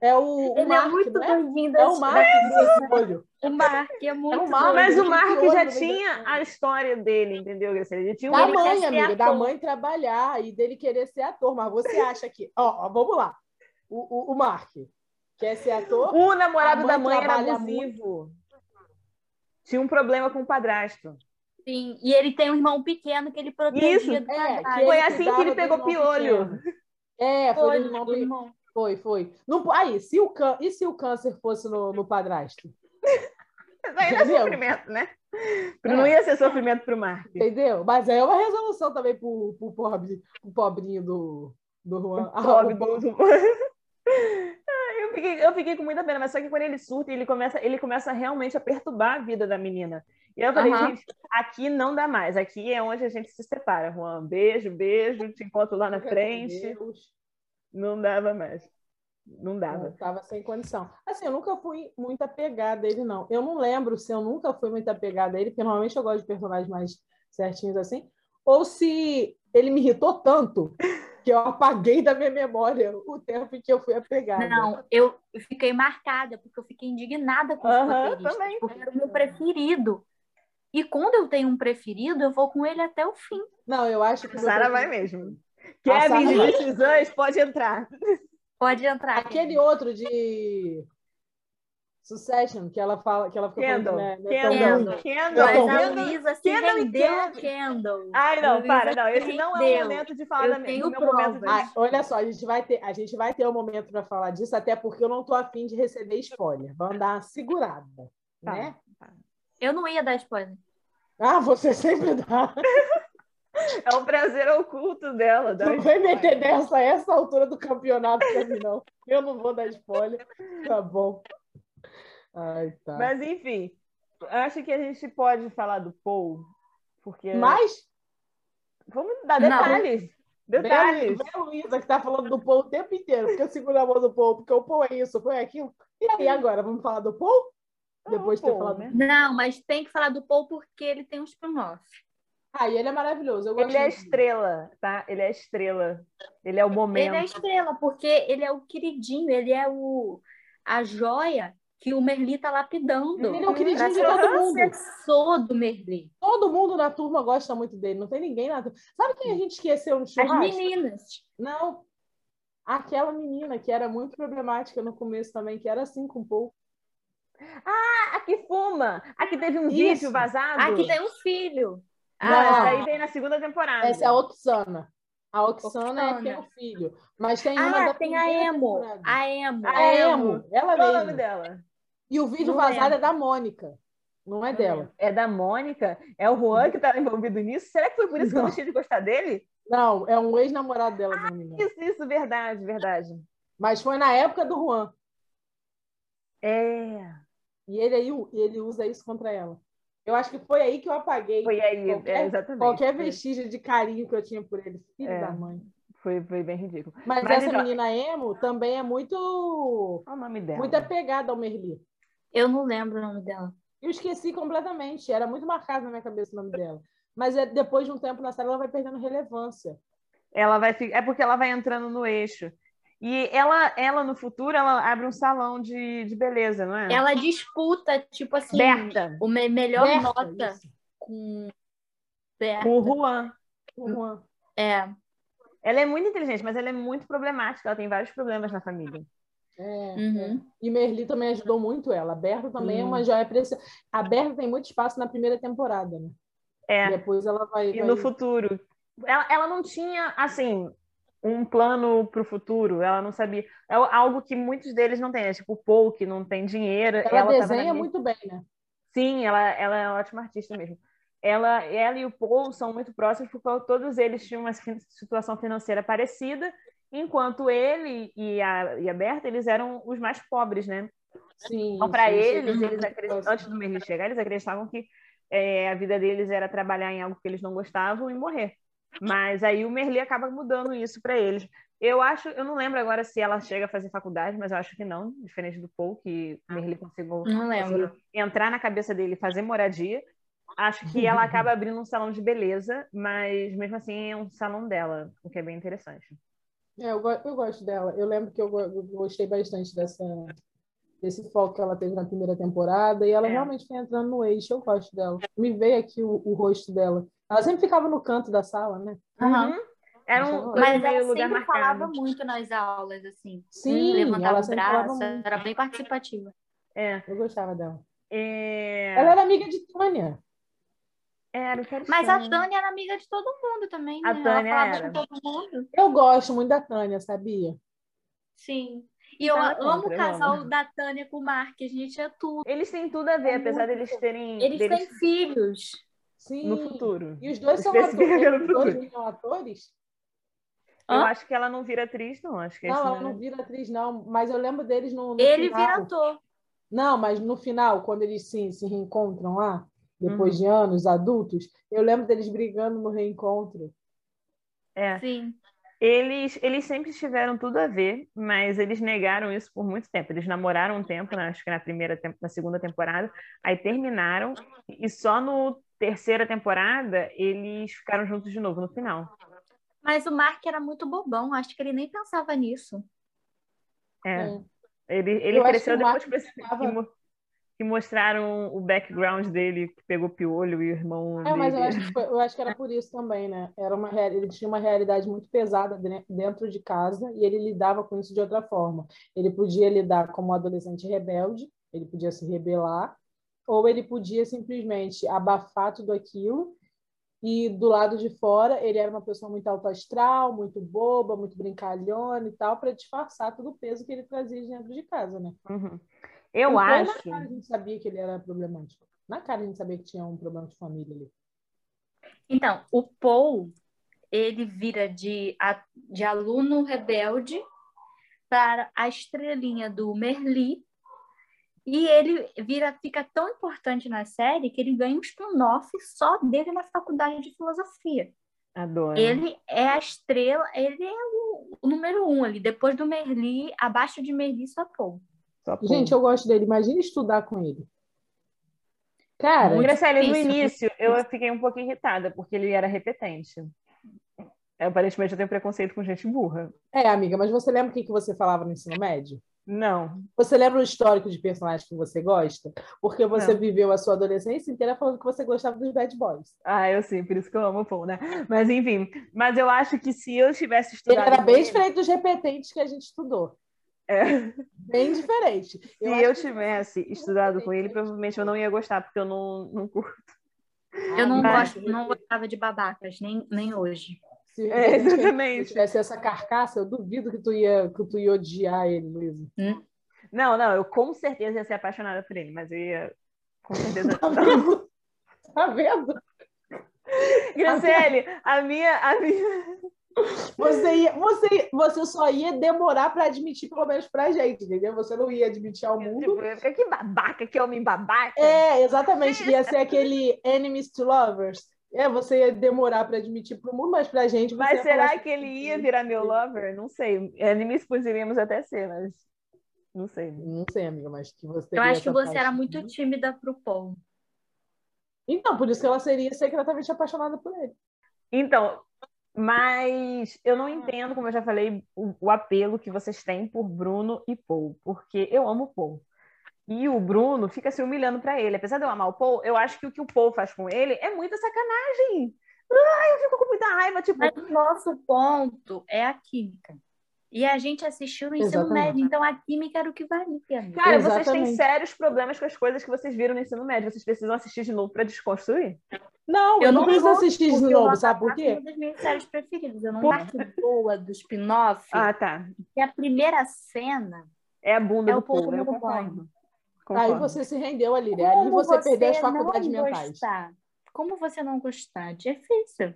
É o, o Ele Mark, é muito não é? doidinho É o Mark do piolho. O Mark é muito o Mark. Mas o Mark já tinha da- a história dele, entendeu, Graciela? Ele tinha Da mãe, amiga, da mãe trabalhar e dele querer ser ator. Mas você acha que. Ó, ó, vamos lá. O, o, o Mark quer ser ator? O namorado mãe da mãe era abusivo. Tinha um problema com o padrasto. Sim, e ele tem um irmão pequeno que ele protegia Isso, do é, Foi assim que ele pegou piolho. pequeno. É, foi, do irmão do irmão. Foi, foi. Não, aí, se o can... e se o câncer fosse no, no padrasto? Mas aí não é sofrimento, né? É. Não ia ser sofrimento pro Mark. Entendeu? Mas aí é uma resolução também pro, pro, pobre, pro pobrinho do, do Juan. Ah, Pobre o po- do- Ah, eu, fiquei, eu fiquei com muita pena, mas só que quando ele surta, ele começa, ele começa realmente a perturbar a vida da menina. E eu falei, Aham. gente, aqui não dá mais. Aqui é onde a gente se separa, Juan. Beijo, beijo, te encontro lá na frente. Deus. Não dava mais. Não dava. Eu tava sem condição. Assim, eu nunca fui muito apegada a ele, não. Eu não lembro se eu nunca fui muito apegada a ele, porque normalmente eu gosto de personagens mais certinhos assim, ou se ele me irritou tanto que eu apaguei da minha memória o tempo em que eu fui apegada. Não, eu fiquei marcada, porque eu fiquei indignada com os Aham, roteiristas, também. porque era o meu preferido. E quando eu tenho um preferido, eu vou com ele até o fim. Não, eu acho que. Sara vai mesmo. Kevin de decisões, pode entrar. Pode entrar. Aquele outro de Succession, que ela fala, que ela fica Kendall. falando, né? é Kendall. Kendall. Kendall. Luísa se Kendall. Kendall. Ai, não, para, não. se Esse não é o momento de falar Eu da, tenho meu momento de provas. Ah, olha só, a gente vai ter, a gente vai ter um momento para falar disso, até porque eu não tô afim de receber spoiler. Vamos dar uma segurada, Tá. né? Eu não ia dar spoiler. Ah, você sempre dá. É um prazer oculto dela. Não vai spoiler. meter dessa a essa altura do campeonato pra mim, não. Eu não vou dar spoiler. Tá bom. Ai, tá. Mas, enfim, acho que a gente pode falar do Paul, porque. Mas, Vamos dar Não. detalhes. Detalhes. vem a Luísa que tá falando do Paul o tempo inteiro, porque eu seguro a mão do Paul, porque o Paul é isso, o Paul é aquilo. E aí, agora, vamos falar do Paul? Depois de ter falado. né? Não, mas tem que falar do Paul porque ele tem um spin-off. Ah, e ele é maravilhoso. Ele é dele. estrela, tá? Ele é estrela. Ele é o momento. Ele é estrela, porque ele é o queridinho, ele é o a joia que o Merli tá lapidando. Ele é o queridinho de todo mundo. sucessor do Merli. Todo mundo na turma gosta muito dele, não tem ninguém na turma. Sabe quem a gente esqueceu no As churrasco? meninas. Não. Aquela menina que era muito problemática no começo também, que era assim com o Paul. A que fuma! A que teve um Isso. vídeo vazado. Aqui tem um filho. Ah, Não. essa aí vem na segunda temporada. Essa é a Oxana. A Oxana, é Oxana. que é o filho. Mas tem uma Ah, da tem a Emo. temporada. A Emo. A Emo. Ela Qual é o nome dela? E o vídeo Não vazado lembro. é da Mônica. Não é dela. É da Mônica? É o Juan que tá envolvido nisso? Será que foi por isso que eu Não. deixei de gostar dele? Não, é um ex-namorado dela, não engano. Isso, isso, verdade, verdade. Mas foi na época do Juan. É, E ele, aí, ele usa isso contra ela. Eu acho que foi aí que eu apaguei foi aí, Qualquer- é, exatamente. qualquer Foi- vestígio de carinho que eu tinha por ele. Filho É. da mãe. Foi, foi bem ridículo. Mas, Mas essa então- menina emo também é muito, Qual o nome dela? muito apegada ao Merli. Eu não lembro o nome dela. Eu esqueci completamente. Era muito marcado na minha cabeça o nome dela. Mas é, depois de um tempo na série, ela vai perdendo relevância. Ela vai É porque ela vai entrando no eixo. E ela, ela no futuro, ela abre um salão de, de beleza, não é? Ela disputa, tipo assim, Berta. o me- melhor Berta, nota isso. com Berta. Com o Juan. O Juan. É. Ela é muito inteligente, mas ela é muito problemática. Ela tem vários problemas na família. É, Uhum. é. E Merli também ajudou muito ela. A Berta também é Sim. uma joia preciosa. A Berta tem muito espaço na primeira temporada, né? É. Depois ela vai. E vai- no futuro. Ela, ela não tinha, assim, um plano para o futuro. Ela não sabia. É algo que muitos deles não têm. É tipo o Paul, que não tem dinheiro. Ela, na desenha muito bem, né? Sim, ela, ela é uma ótima artista mesmo. Ela, ela e o Paul são muito próximos porque todos eles tinham uma situação financeira parecida, enquanto ele e a, e a Berta, eles eram os mais pobres, né? Sim. Então, para eles, eles acredit- antes do Merli chegar, eles acreditavam que é, a vida deles era trabalhar em algo que eles não gostavam e morrer. Mas aí o Merli acaba mudando isso para eles. Eu acho, eu não lembro agora se ela chega a fazer faculdade, mas eu acho que não, diferente do Paul, que o Merli conseguiu, Não lembro. conseguiu entrar na cabeça dele e fazer moradia. Acho que ela acaba abrindo um salão de beleza, mas mesmo assim é um salão dela, o que é bem interessante. É, eu, eu gosto dela. Eu lembro que eu, eu gostei bastante dessa, desse foco que ela teve na primeira temporada e ela É. realmente foi entrando no eixo. Eu gosto dela. Me veio aqui o, o rosto dela. Ela sempre ficava no canto da sala, né? Uhum. Era um Mas ela sempre marcado. falava muito nas aulas, assim. Sim, Levantava ela o sempre falava braço, muito. era bem participativa. É, Eu gostava dela. é... Ela era amiga de Tânia. Era, eu quero Mas a. Tânia era amiga de todo mundo também, A né? Tânia ela falava era. com todo mundo. Eu gosto muito da Tânia, sabia? Sim. E eu Nada amo o casal amo. da Tânia com o Mark, a gente é tudo. Eles têm tudo a ver, apesar deles terem Eles deles têm filhos. Sim. no futuro. E os dois são atores. Os dois são atores? Eu Hã? acho que ela não vira atriz, não. Acho que Não, ela é- não vira atriz, não. Mas eu lembro deles no, no Ele final. vira ator. Não, mas no final, quando eles se, se reencontram lá, depois Uhum. de anos, adultos, eu lembro deles brigando no reencontro. é. Sim. Eles, eles sempre tiveram tudo a ver, mas eles negaram isso por muito tempo. Eles namoraram um tempo, né, acho que na primeira, na segunda temporada, aí terminaram e só no terceira temporada eles ficaram juntos de novo no final. Mas o Mark era muito bobão, acho que ele nem pensava nisso. É. É. Ele, ele Eu cresceu depois que, que mo- que mostraram o background dele, que pegou piolho e o irmão É, mas eu dele. acho, que foi- eu acho que era por isso também, né? Era uma, ele tinha uma realidade muito pesada dentro de casa e ele lidava com isso de outra forma. Ele podia lidar como um adolescente rebelde, ele podia se rebelar, ou ele podia simplesmente abafar tudo aquilo e do lado de fora ele era uma pessoa muito alto astral, muito boba, muito brincalhona e tal, para disfarçar todo o peso que ele trazia de dentro de casa, né? Uhum. Eu Então, acho. Na cara a gente sabia que ele era problemático. Na cara a gente sabia que tinha um problema de família ali. Então, o Paul, ele vira de, de aluno rebelde para a estrelinha do Merli. E ele vira, fica tão importante na série que ele ganha um spin-off só dele na faculdade de filosofia. Adoro. Ele é a estrela, ele é o, o número um ali. Depois do Merli, abaixo de Merli, só Paul. Gente, eu gosto dele. Imagina estudar com ele. Cara, Muito no difícil. início eu fiquei um pouco irritada, porque ele era repetente. Eu, aparentemente eu tenho preconceito com gente burra. é, amiga, mas você lembra o que que você falava no ensino médio? Não. Você lembra o histórico de personagens que você gosta? Porque você Não. viveu a sua adolescência inteira falando que você gostava dos bad boys. Ah, eu sei, por isso que eu amo o Paul, né? Mas enfim, mas eu acho que se eu tivesse Ele estudado era com bem ele, diferente dos repetentes que a gente estudou. é, Bem diferente. se Eu eu, acho que- tivesse estudado com ele, provavelmente eu não ia gostar, porque eu não, não curto. Eu não, Mas- gosto, não gostava de babacas, nem, nem hoje. Se É, exatamente. tivesse essa carcaça, eu duvido que tu ia, que tu ia odiar ele, Luísa. Não, não, eu com certeza ia ser apaixonada por ele, mas eu ia. Com certeza. Tá vendo? Tá vendo? Graciele, a minha, a minha. Você, ia, você, você só ia demorar para admitir, pelo menos pra gente, entendeu? Você não ia admitir ao mundo. Tipo, ia ficar, que babaca, que homem babaca. É, exatamente. Ia ser aquele enemies to lovers. É, você ia demorar para admitir para o mundo, mas pra gente. Você Mas será assim, que ele ia virar meu lover? Não sei. Enemies poderíamos até ser, mas não sei. Não sei, amiga, mas que você. Eu acho que você era paixão. muito tímida pro Paul. Então, por isso que ela seria secretamente apaixonada por ele. Então, mas eu não entendo, como eu já falei, o, o apelo que vocês têm por Bruno e Paul, porque eu amo o Paul. E o Bruno fica se humilhando pra ele. Apesar de eu amar o Paul, eu acho que o que o Paul faz com ele é muita sacanagem. Ai, eu fico com muita raiva, tipo, Mas o nosso ponto é a química. E a gente assistiu no ensino Exatamente. médio, então a química era o que valia. Cara, vocês têm Exatamente. sérios problemas com as coisas que vocês viram no ensino médio. Vocês precisam assistir de novo para desconstruir. Não, eu não, preciso vou, assistir de novo, sabe por quê? com Uma das minhas séries preferidas. Eu não Por- acho boa do spin-off. Ah, tá. que a primeira cena É a bunda É do o povo eu no concordo. Aí você se rendeu ali, né? Ali Como você, perdeu as não faculdades mentais. Gostar? Como você não gostar? Difícil.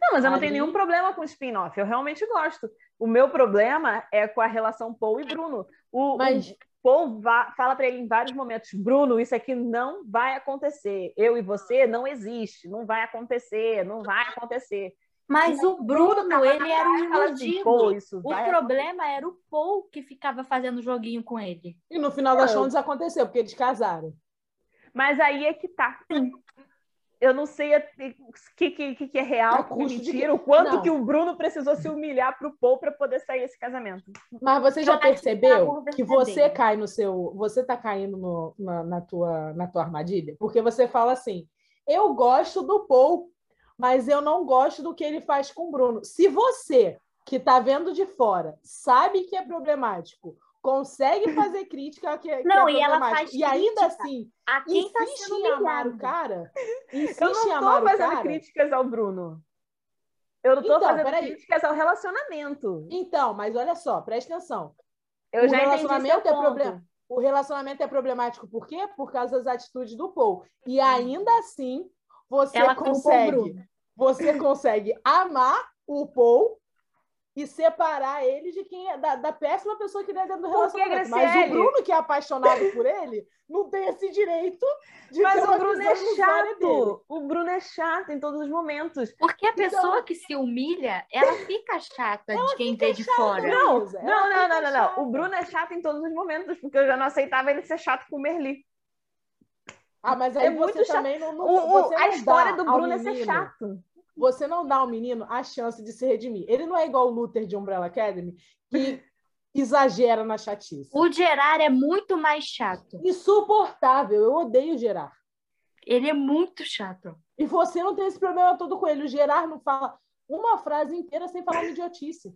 Não, mas eu não tenho nenhum problema com spin-off. Eu realmente gosto. O meu problema é com a relação Paul e Bruno. O, Mas- o Paul va- fala para ele em vários momentos: Bruno, isso aqui não vai acontecer. Eu e você não existe. Não vai acontecer. Não vai acontecer. Mas o Bruno, ele era um iludido. Isso O problema era o Paul que ficava fazendo joguinho com ele. E no final das Não. contas aconteceu, porque eles casaram. Mas aí é que tá. Eu não sei o que, que, que, que é real, que é custo de mentira, o quanto Não. que o Bruno precisou se humilhar pro Paul para poder sair esse casamento. Mas você já percebeu que você cai no seu. Você tá caindo no- na, na tua, na tua armadilha? Porque você fala assim: eu gosto do Paul, mas eu não gosto do que ele faz com o Bruno. Se você, que tá vendo de fora, sabe que é problemático, consegue fazer crítica que, que Não, é e ela faz e ainda assim A quem tá sendo em amar o cara, insiste Eu não o fazendo cara. críticas ao Bruno. Eu não tô Então, fazendo críticas ao relacionamento. Então, mas olha só, presta atenção. Eu O já relacionamento é problema. O relacionamento é problemático por quê? Por causa das atitudes do Paul. E ainda assim, você Ela consegue, você consegue amar o Paul e separar ele de quem é da, da péssima pessoa que ele é dentro do relacionamento. Mas o? Bruno, que é apaixonado por ele, não tem esse direito de Mas ter o Bruno é chato. O Bruno é chato em todos os momentos. Porque a Então- pessoa que se humilha, ela fica chata de quem vê de fora. Não, ela não, não, não, não, não. O Bruno é chato em todos os momentos, porque eu já não aceitava ele ser chato com o Merli. Ah, mas aí É você muito chato. também não, não você a não história dá do Bruno é ser chato. você não dá ao menino a chance de se redimir. Ele não é igual o Luther de Umbrella Academy, que exagera na chatice. O Gerard é muito mais chato. Insuportável. Eu odeio o Gerard. Ele é muito chato. E você não tem esse problema todo com ele. O Gerard não fala uma frase inteira sem falar uma idiotice.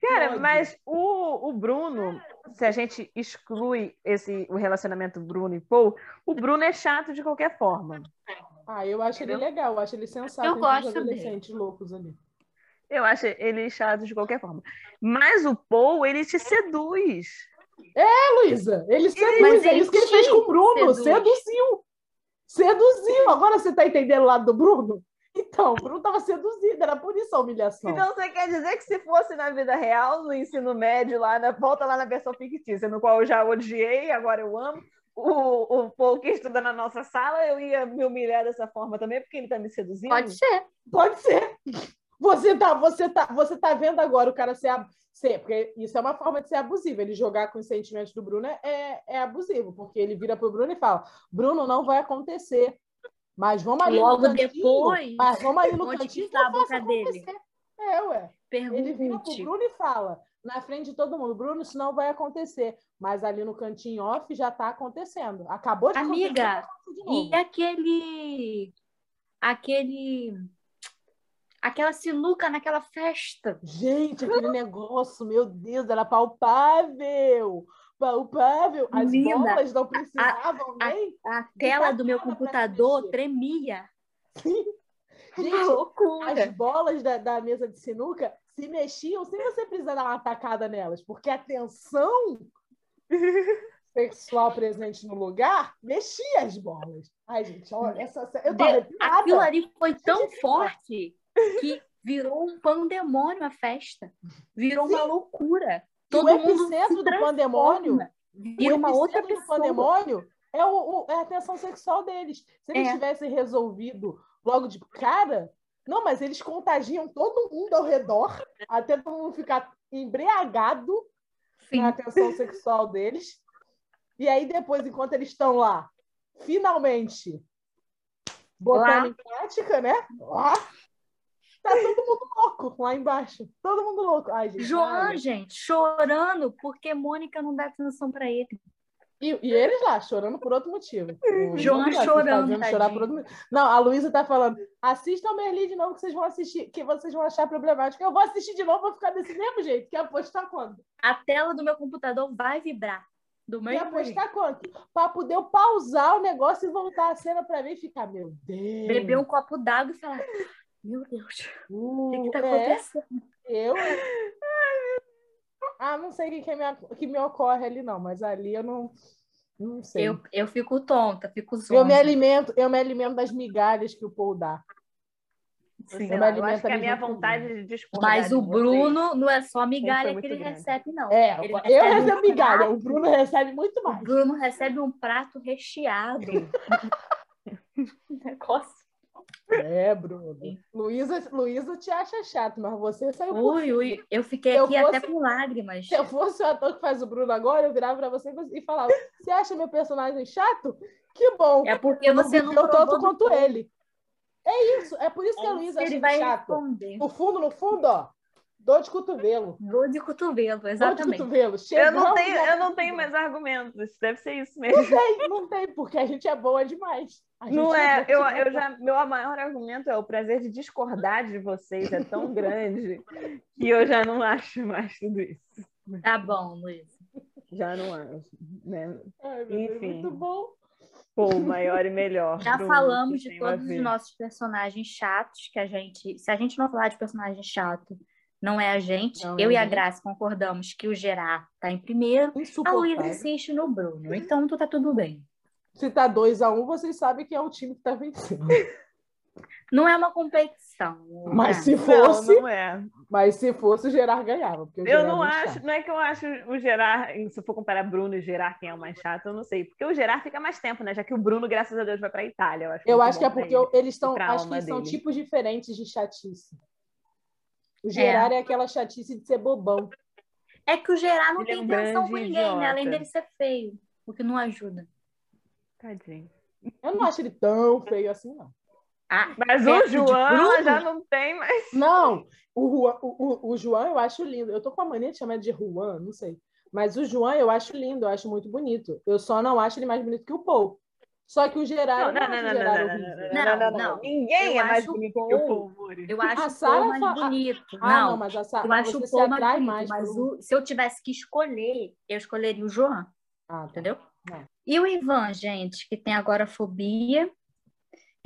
Cara, ódio. mas o, o Bruno, se a gente exclui esse, o relacionamento Bruno e Paul, o Bruno é chato de qualquer forma. Ah, eu acho ele legal. Eu acho ele sensato Eu gosto dele. adolescentes loucos ali. Eu acho ele chato de qualquer forma. Mas o Paul, ele te seduz. É, Luísa, ele seduz. Mas é ele isso que ele fez com o Bruno. seduz. Seduziu. Seduziu. Agora você tá entendendo o lado do Bruno? Então, o Bruno tava seduzido. Era por isso a humilhação. Então você quer dizer que se fosse na vida real, no ensino médio, lá na, volta lá na versão fictícia, no qual eu já odiei, agora eu amo, o, o Paul que estuda na nossa sala, eu ia me humilhar dessa forma também, porque ele tá me seduzindo? Pode ser. Pode ser. Você tá, você tá, você tá vendo agora o cara ser, ser, porque isso é uma forma de ser abusivo. Ele jogar com os sentimentos do Bruno é, é abusivo, porque ele vira pro Bruno e fala: Bruno, não vai acontecer. Mas vamos ali Logo no cantinho, depois, mas vamos ali no que cantinho tá a boca dele? É, ué. Ele vira pro Pergunte. Bruno e fala, na frente de todo mundo, Bruno, isso não vai acontecer. Mas ali no cantinho off já tá acontecendo. Acabou de Amiga, acontecer. novo. E aquele. Aquele. Aquela sinuca naquela festa. Gente, aquele negócio, meu Deus, era palpável. Palpável. As Menina, bolas não precisavam a- nem. A tela do meu computador tremia. Gente, Uma loucura. as bolas da, da mesa de sinuca se mexiam sem você precisar dar uma tacada nelas, porque a tensão sexual presente no lugar mexia as bolas. Ai, gente, olha, essa eu tô De-. Aquilo ali foi tão forte que virou um pandemônio a festa. Virou uma loucura. E Todo o epicentro do pandemônio. Vira o uma outra epicentro do pessoa. pandemônio é, o, o- é a tensão sexual deles. Se eles É. tivessem resolvido logo de cara, não, mas eles contagiam todo mundo ao redor, até todo mundo ficar embriagado Sim. na tensão sexual deles. E aí, depois, enquanto eles estão lá, finalmente botando Lá. em prática, né? Lá, tá todo mundo louco lá embaixo. Todo mundo louco. Ai, gente, João, ai. gente, chorando porque Mônica não dá atenção pra ele. E, e eles lá, chorando por outro motivo. O João tá chorando, fazendo chorar por outro motivo. Não, a Luísa tá falando, assistam Merli de novo que vocês vão assistir, que vocês vão achar problemático. Eu vou assistir de novo, vou ficar desse mesmo jeito. Quer apostar quando? A tela do meu computador vai vibrar. Do Quer mesmo jeito. apostar quanto? Pra poder eu pausar o negócio e voltar a cena pra mim e ficar, meu Deus. Beber um copo d'água e falar: Meu Deus, o que, que tá é, acontecendo? eu. Ah, não sei o que, que, me, que me ocorre ali, não, mas ali eu não, não sei. Eu, eu fico tonta, fico Eu zonza. me alimento, eu me alimento das migalhas que o Paul dá. Sei eu eu acho que a alimento minha vontade de discordar Mas o vocês- Bruno não é só migalha que ele grande. recebe, não. É, Ele eu recebe recebo um migalha, prato- o Bruno recebe muito O mais. Bruno recebe um prato recheado. Negócio. É, Bruno. Luísa, Luísa te acha chato, mas você saiu por Ui, ui, eu fiquei eu aqui fosse- até com lágrimas. Se eu fosse o ator que faz o Bruno agora, eu virava pra você e falava: Você acha meu personagem chato? Que bom! É porque eu não você não viveu tanto quanto ele. É isso, é por isso que a É Luísa acha ele vai chato. responder. No fundo, no fundo, ó, dor de cotovelo. Dor de cotovelo, Dor de exatamente. cotovelo. Eu Chegamos não tenho, eu não tenho mais argumentos. Deve ser isso mesmo. Não tem, não tem, porque a gente é boa demais. A Não gente é, eu, eu já, meu maior argumento é o prazer de discordar de vocês é tão grande que eu já não acho mais tudo isso. Tá bom, Luiz. Já não acho, né? Ai, Deus, Enfim. muito bom. Pô, maior e melhor. Já falamos de todos os nossos personagens chatos que a gente. Se a gente não falar de personagem chato, não é a gente. Não é eu a e a. Graça concordamos que o Gerard tá em primeiro. A Luísa insiste no Bruno. Então tu tá tudo bem. Se tá 2x1, vocês sabem que é o time que tá vencendo. Não é uma competição. Mas né? se fosse, Não, não é. mas se fosse, o Gerard ganhava. Porque o Eu Gerard não é acho, chato. não é que eu acho o Gerard, se eu for comparar Bruno e Gerard, quem é o mais chato, eu não sei. Porque o Gerard fica mais tempo, né? Já que o Bruno, graças a Deus, vai pra Itália. Eu acho, Eu acho que é porque ele. eles estão. Acho que são dele. tipos diferentes de chatice. O Gerard é. aquela chatice de ser bobão. É que o Gerard não Ele é tem um intenção com ninguém, né? Além dele ser feio. O que não ajuda. Tadinho. Eu não acho ele tão feio assim, não. Ah, Mas perto o João já não tem mais. Não, o, Juan, o, o, o João eu acho lindo. Eu tô com a mania de chamar de Juan, não sei. Mas o João eu acho lindo, eu acho muito bonito. Eu só não acho ele mais bonito que o Paul. Só que o Gerard, Não, não, não, não, não, não. Ninguém Eu é mais bonito Paul- que o Paul Moore. eu acho A o Paul mais bonito. Ah, não, não, mas a Sa- eu acho o se Paul mais bonito, mais mas o- se eu tivesse que escolher, eu escolheria o João, Ah, tá. entendeu? E o Ivan, gente, que tem agora fobia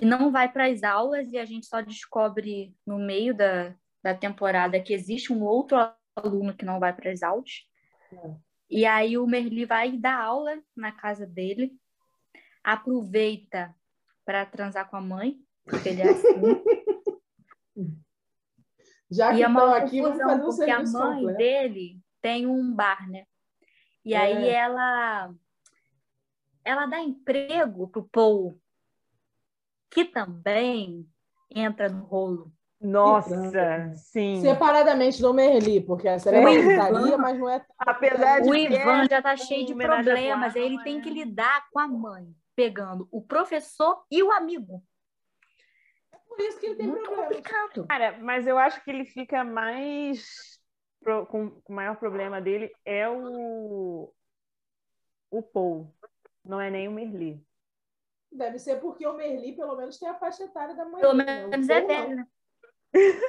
e não vai para as aulas e a gente só descobre no meio da, da temporada que existe um outro aluno que não vai para as aulas. É. E aí o Merli vai dar aula na casa dele, aproveita para transar com a mãe, porque ele é assim. Já que E é uma aqui, vamos confusão, fazer um porque a mãe completo. dele tem um bar, né? E É. aí ela ela dá emprego pro Paul, que também entra no rolo. Nossa, sim. Separadamente do Merli, porque uma Ivan- putaria, mas não é. Apesar de O Ivan é já tá cheio de a problemas, ele não tem é? que lidar com a mãe, pegando o professor e o amigo. Por isso que ele tem Muito problema. complicado. Cara, mas eu acho que ele fica mais. pro- com o maior problema dele é o. O Paul. Não é nem o Merli. Deve ser porque o Merli, pelo menos, tem a faixa etária da mãe. Pelo dele, né? O menos é Paul não. velho, né?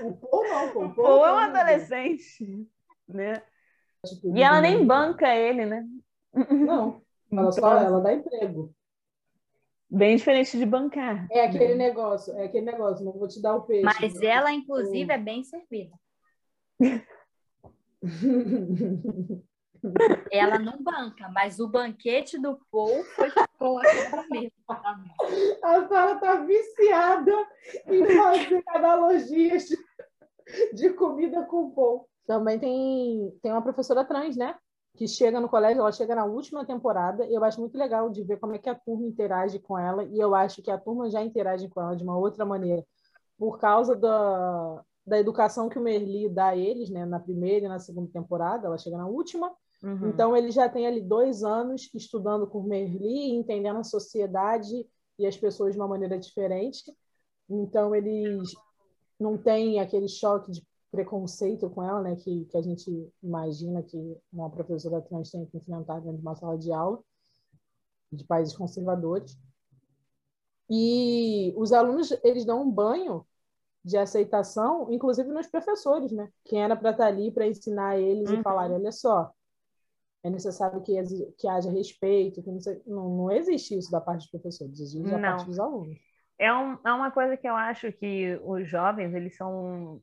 O Paul não, pô. O O Paul é um adolescente. Né? E ela nem banca ele, né? Não, ela só ela dá emprego. Bem diferente de bancar. É aquele negócio, é aquele negócio, não vou te dar o peixe. Mas ela, inclusive, é bem servida. Ela não banca, mas o banquete do Paul foi colocado mesmo. A Sara tá viciada em fazer analogias de, de comida com pão. Também tem, tem uma professora trans, né? Que chega no colégio, ela chega na última temporada, eu acho muito legal de ver como é que a turma interage com ela, e eu acho que a turma já interage com ela de uma outra maneira, por causa da, da educação que o Merli dá a eles, né? Na primeira e na segunda temporada, ela chega na última, Uhum. então, ele já tem ali dois anos estudando com Merli, entendendo a sociedade e as pessoas de uma maneira diferente. Então, eles não têm aquele choque de preconceito com ela, né, que, que a gente imagina que uma professora trans tem que enfrentar dentro de uma sala de aula. de países conservadores. E os alunos, eles dão um banho de aceitação, inclusive nos professores, né? Quem era para estar ali para ensinar eles uhum. e falar, olha só, é necessário que, que haja respeito, que não, sei, não, não, existe isso da parte dos professores, existe da parte dos alunos. É, um, é uma coisa que eu acho que os jovens, eles são...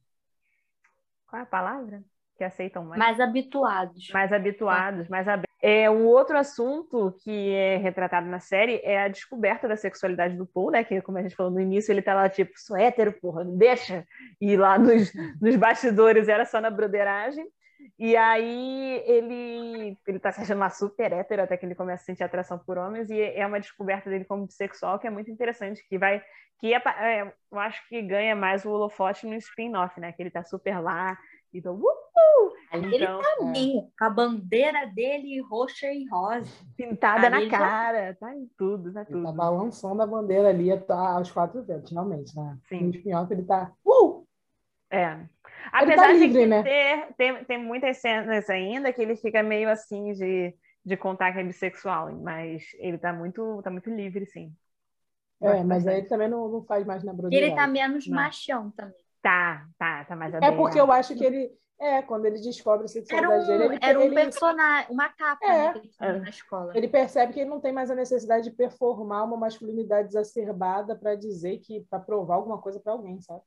Qual é a palavra? Que aceitam mais? Mais habituados. Mais habituados, mais abertos. É, um outro assunto que é retratado na série é a descoberta da sexualidade do Paul, né? Que, como a gente falou no início, ele tá lá tipo, sou hétero, porra, não deixa. E lá nos, nos bastidores era só na broderagem. E aí ele ele tá se achando uma super hétero até que ele começa a sentir atração por homens e é uma descoberta dele como bissexual que é muito interessante, que vai que é, é, eu acho que ganha mais o holofote no spin-off, né? Que ele tá super lá, então, uhul! Ali então, ele tá ali, é. com a bandeira dele roxa e rosa. Pintada ali na cara, já... tá em tudo, tá tudo. Ele tá balançando a bandeira ali tá aos quatro ventos, realmente, né? Sim. No spin-off ele tá... Uh! É. Apesar tá livre, de né? ter, tem, tem muitas cenas ainda que ele fica meio assim de, de contar que é bissexual, mas ele tá muito, tá muito livre, sim. É, mas aí ele também não, não faz mais na broderagem. Ele tá menos não. machão também. Tá, tá, tá mais É porque eu acho que ele. É, quando ele descobre a sexualidade um, dele, ele, era um ele, personagem, uma capa é, né, é. na escola. Ele percebe que ele não tem mais a necessidade de performar uma masculinidade exacerbada para dizer que para provar alguma coisa para alguém, sabe?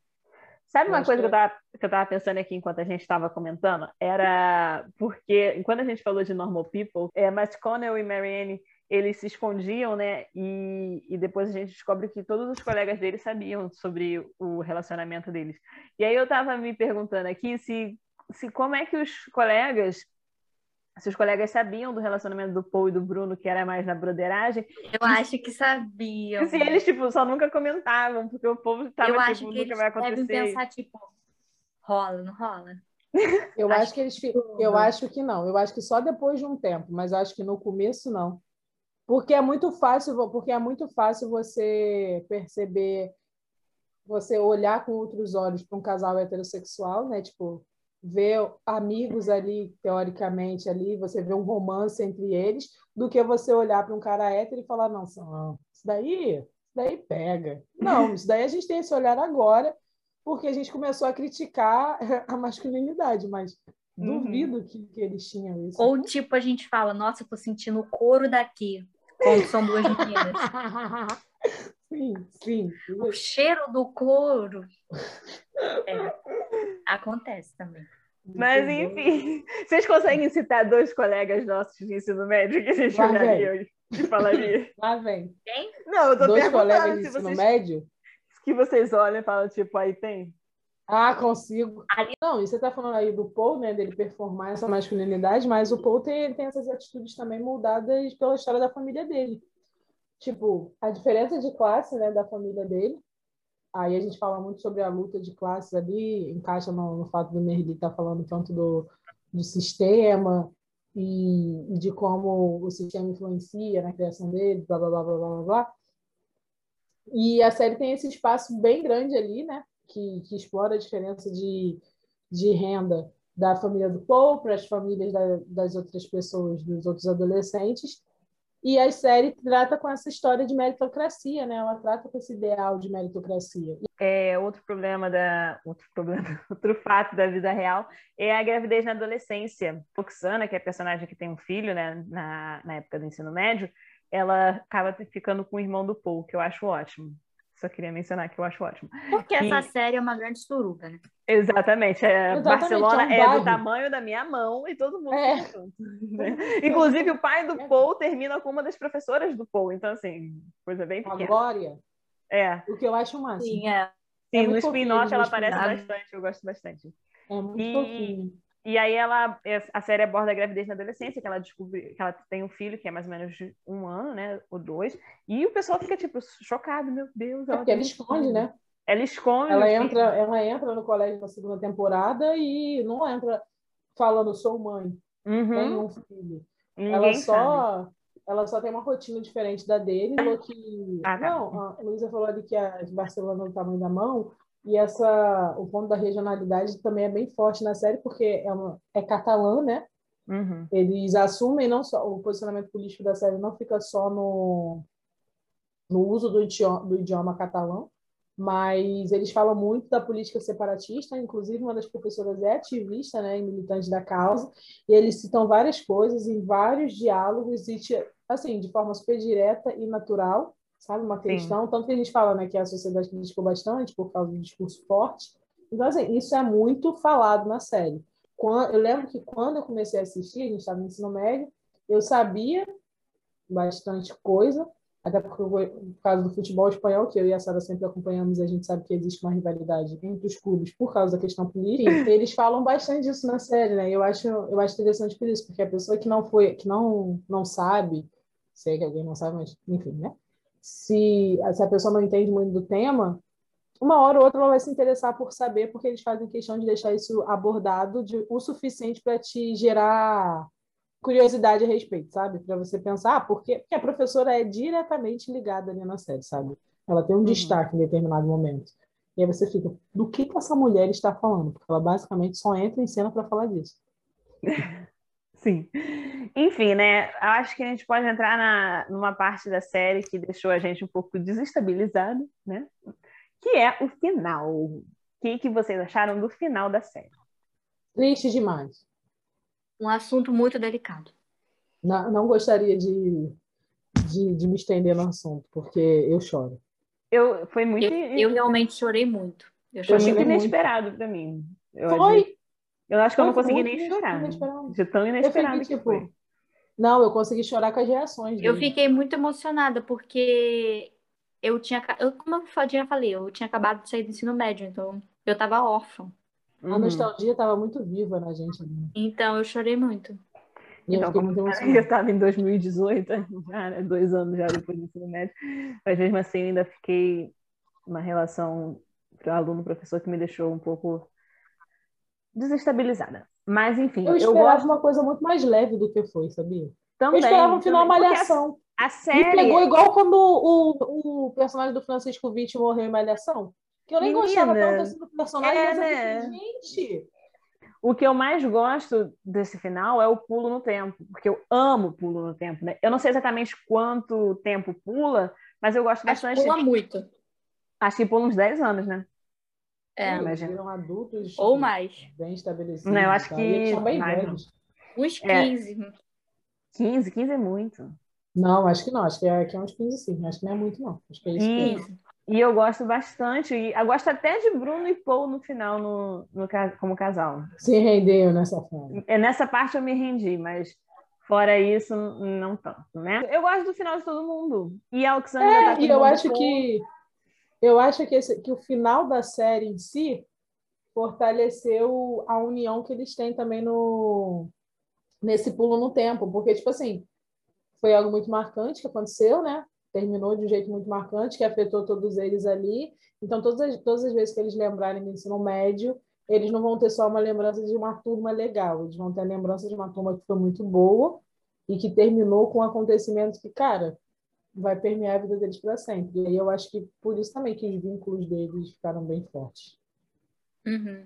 Sabe uma coisa que, eu tava, que eu tava pensando aqui enquanto a gente estava comentando? Era porque, enquanto a gente falou de Normal People, é, Matt Connell e Marianne eles se escondiam, né? E, e depois a gente descobre que todos os colegas dele sabiam sobre o relacionamento deles. E aí eu estava me perguntando aqui se, se como é que os colegas se os colegas sabiam do relacionamento do Paul e do Bruno, que era mais na broderagem. Eu acho que sabiam. Se eles, tipo, só nunca comentavam, porque o povo estava, tipo, acho que nunca vai acontecer. Devem pensar, tipo, rola, não rola? Eu acho, acho que eles... Eu acho que não. Eu acho que só depois de um tempo, mas eu acho que no começo, não. Porque é muito fácil, porque é muito fácil você perceber, você olhar com outros olhos para um casal heterossexual, né? Tipo, ver amigos ali, teoricamente, ali, você vê um romance entre eles, do que você olhar para um cara hétero e falar, não, isso daí, isso daí pega. Não, isso daí a gente tem esse olhar agora, porque a gente começou a criticar a masculinidade, mas uhum. duvido que, que eles tinham isso. Ou tipo, a gente fala, nossa, eu tô sentindo o couro daqui. Como são duas meninas. Sim, sim. O cheiro do couro. É, acontece também. Mas, enfim, vocês conseguem citar dois colegas nossos de ensino médio que a gente Lá olharia vem. e falaria? Lá vem. Quem? Não, eu tô dois colegas de ensino vocês... médio? Que vocês olham e falam, tipo, aí tem? Ah, consigo. Não, e você está falando aí do Paul, né, dele performar essa masculinidade, mas o Paul tem, tem essas atitudes também moldadas pela história da família dele. Tipo, a diferença de classe, né, da família dele. Aí a gente fala muito sobre a luta de classes ali, encaixa no, no fato do Merli estar tá falando tanto do, do sistema e, de como o sistema influencia na criação dele, blá, blá, blá, blá, blá, blá. E a série tem esse espaço bem grande ali, né? que, que explora a diferença de, de renda da família do Paul para as famílias da, das outras pessoas, dos outros adolescentes. E a série trata com essa história de meritocracia, né? Ela trata com esse ideal de meritocracia. É outro problema da outro problema, outro fato da vida real é a gravidez na adolescência. Oxana, que é a personagem que tem um filho, né, na, na época do ensino médio, ela acaba ficando com o irmão do Paul, que eu acho ótimo. Só queria mencionar que eu acho ótimo. Porque e... essa série é uma grande suruba, né? Exatamente. É, Exatamente Barcelona é, um é, do tamanho da minha mão e todo mundo é. junto. Né? Inclusive, o pai do Paul termina com uma das professoras do Paul. Então, assim, coisa bem pequena. A Glória. É. O que eu acho máximo. Sim, é. Sim, é no spin-off ela aparece bastante, eu gosto bastante. É muito e... fofinho. E aí ela, a série aborda a gravidez na adolescência, que ela descobre que ela tem um filho que é mais ou menos de um ano, né, ou dois, e o pessoal fica tipo chocado, meu Deus. É porque ela esconde, né? Ela esconde. Ela entra, ela entra no colégio na segunda temporada e não entra falando sou mãe, uhum. tenho um filho. Ninguém ela só sabe. ela só tem uma rotina diferente da dele, que ah, tá. não, a Luísa falou ali que a de Barcelona é o tamanho da mão, e essa, o ponto da regionalidade também é bem forte na série, porque é, uma, é catalã, né? Uhum. Eles assumem não só o posicionamento político da série não fica só no, no uso do idioma, do idioma catalão, mas eles falam muito da política separatista, inclusive uma das professoras é ativista, né, e militante da causa, e eles citam várias coisas em vários diálogos e assim, de forma super direta e natural, sabe, uma questão, Sim. tanto que a gente fala, né, que a sociedade criticou bastante por causa do discurso forte. Então, assim, isso é muito falado na série. Quando, eu lembro que quando eu comecei a assistir, a gente estava no ensino médio, eu sabia bastante coisa, até porque, por causa do futebol espanhol, que eu e a Sara sempre acompanhamos, a gente sabe que existe uma rivalidade entre os clubes por causa da questão política. Eles falam bastante disso na série, né? Eu acho, eu acho interessante por isso, porque a pessoa que não foi, que não, não sabe, sei que alguém não sabe, mas enfim, né? Se, se a pessoa não entende muito do tema, uma hora ou outra ela vai se interessar por saber, porque eles fazem questão de deixar isso abordado de, o suficiente para te gerar curiosidade a respeito, sabe? Para você pensar, ah, porque, porque a professora é diretamente ligada ali na série, sabe? Ela tem um uhum. destaque em determinado momento. E aí você fica, do que, que essa mulher está falando? Porque ela basicamente só entra em cena para falar disso. Sim. Enfim, né? Acho que a gente pode entrar na, numa parte da série que deixou a gente um pouco desestabilizado, né? Que é o final. O que, que vocês acharam do final da série? Triste demais um assunto muito delicado. Não, não gostaria de, de, de, me estender no assunto, porque eu choro. Eu, foi muito... Eu, eu realmente chorei muito. Eu foi muito inesperado para mim. Eu foi? Eu acho que eu não consegui nem chorar. De tão inesperado fiquei, que tipo, foi. Não, eu consegui chorar com as reações. Dele. Eu fiquei muito emocionada, porque eu tinha... Eu, como eu já falei, eu tinha acabado de sair do ensino médio, então eu estava órfã. A uhum. nostalgia estava muito viva na gente. Então, eu chorei muito. E então, como eu estava em 2018, já, né, dois anos já depois do ensino médio, mas mesmo assim ainda fiquei uma relação para aluno-professor que me deixou um pouco desestabilizada. Mas, enfim. Eu esperava eu gosto... uma coisa muito mais leve do que foi, sabia? Também, eu esperava um final malhação. A, a série. Me pegou igual quando o, o personagem do Francisco Witt morreu em Malhação. Que eu nem Menina, gostava tanto do personagem, é, mas né? gente. O que eu mais gosto desse final é o pulo no tempo, porque eu amo pulo no tempo, né? Eu não sei exatamente quanto tempo pula, mas eu gosto Acho bastante. Pula muito. Acho que pula uns 10 anos, né? É. Imagina. adultos. Ou mais. Bem estabelecidos. Não, eu acho tá? que. Bem mais, Uns 15. É. 15, 15 é muito. Não, acho que não. Acho que é, que é uns 15 sim. Acho que não é muito, não. Acho que é isso. 15. E eu gosto bastante, e eu gosto até de Bruno e Paul no final, no, no, como casal. Se rendeu nessa fase. É, nessa parte eu me rendi, mas fora isso, não tanto, né? Eu gosto do final de todo mundo. E a Alexandra é, tá com e eu acho que eu acho que, esse, que o final da série em si fortaleceu a união que eles têm também no nesse pulo no tempo, porque tipo assim, foi algo muito marcante que aconteceu, né? terminou de um jeito muito marcante, que afetou todos eles ali. Então, todas as, todas as vezes que eles lembrarem do ensino médio, eles não vão ter só uma lembrança de uma turma legal, eles vão ter a lembrança de uma turma que foi muito boa e que terminou com um acontecimento que, cara, vai permear a vida deles para sempre. E aí eu acho que por isso também que os vínculos deles ficaram bem fortes. Uhum.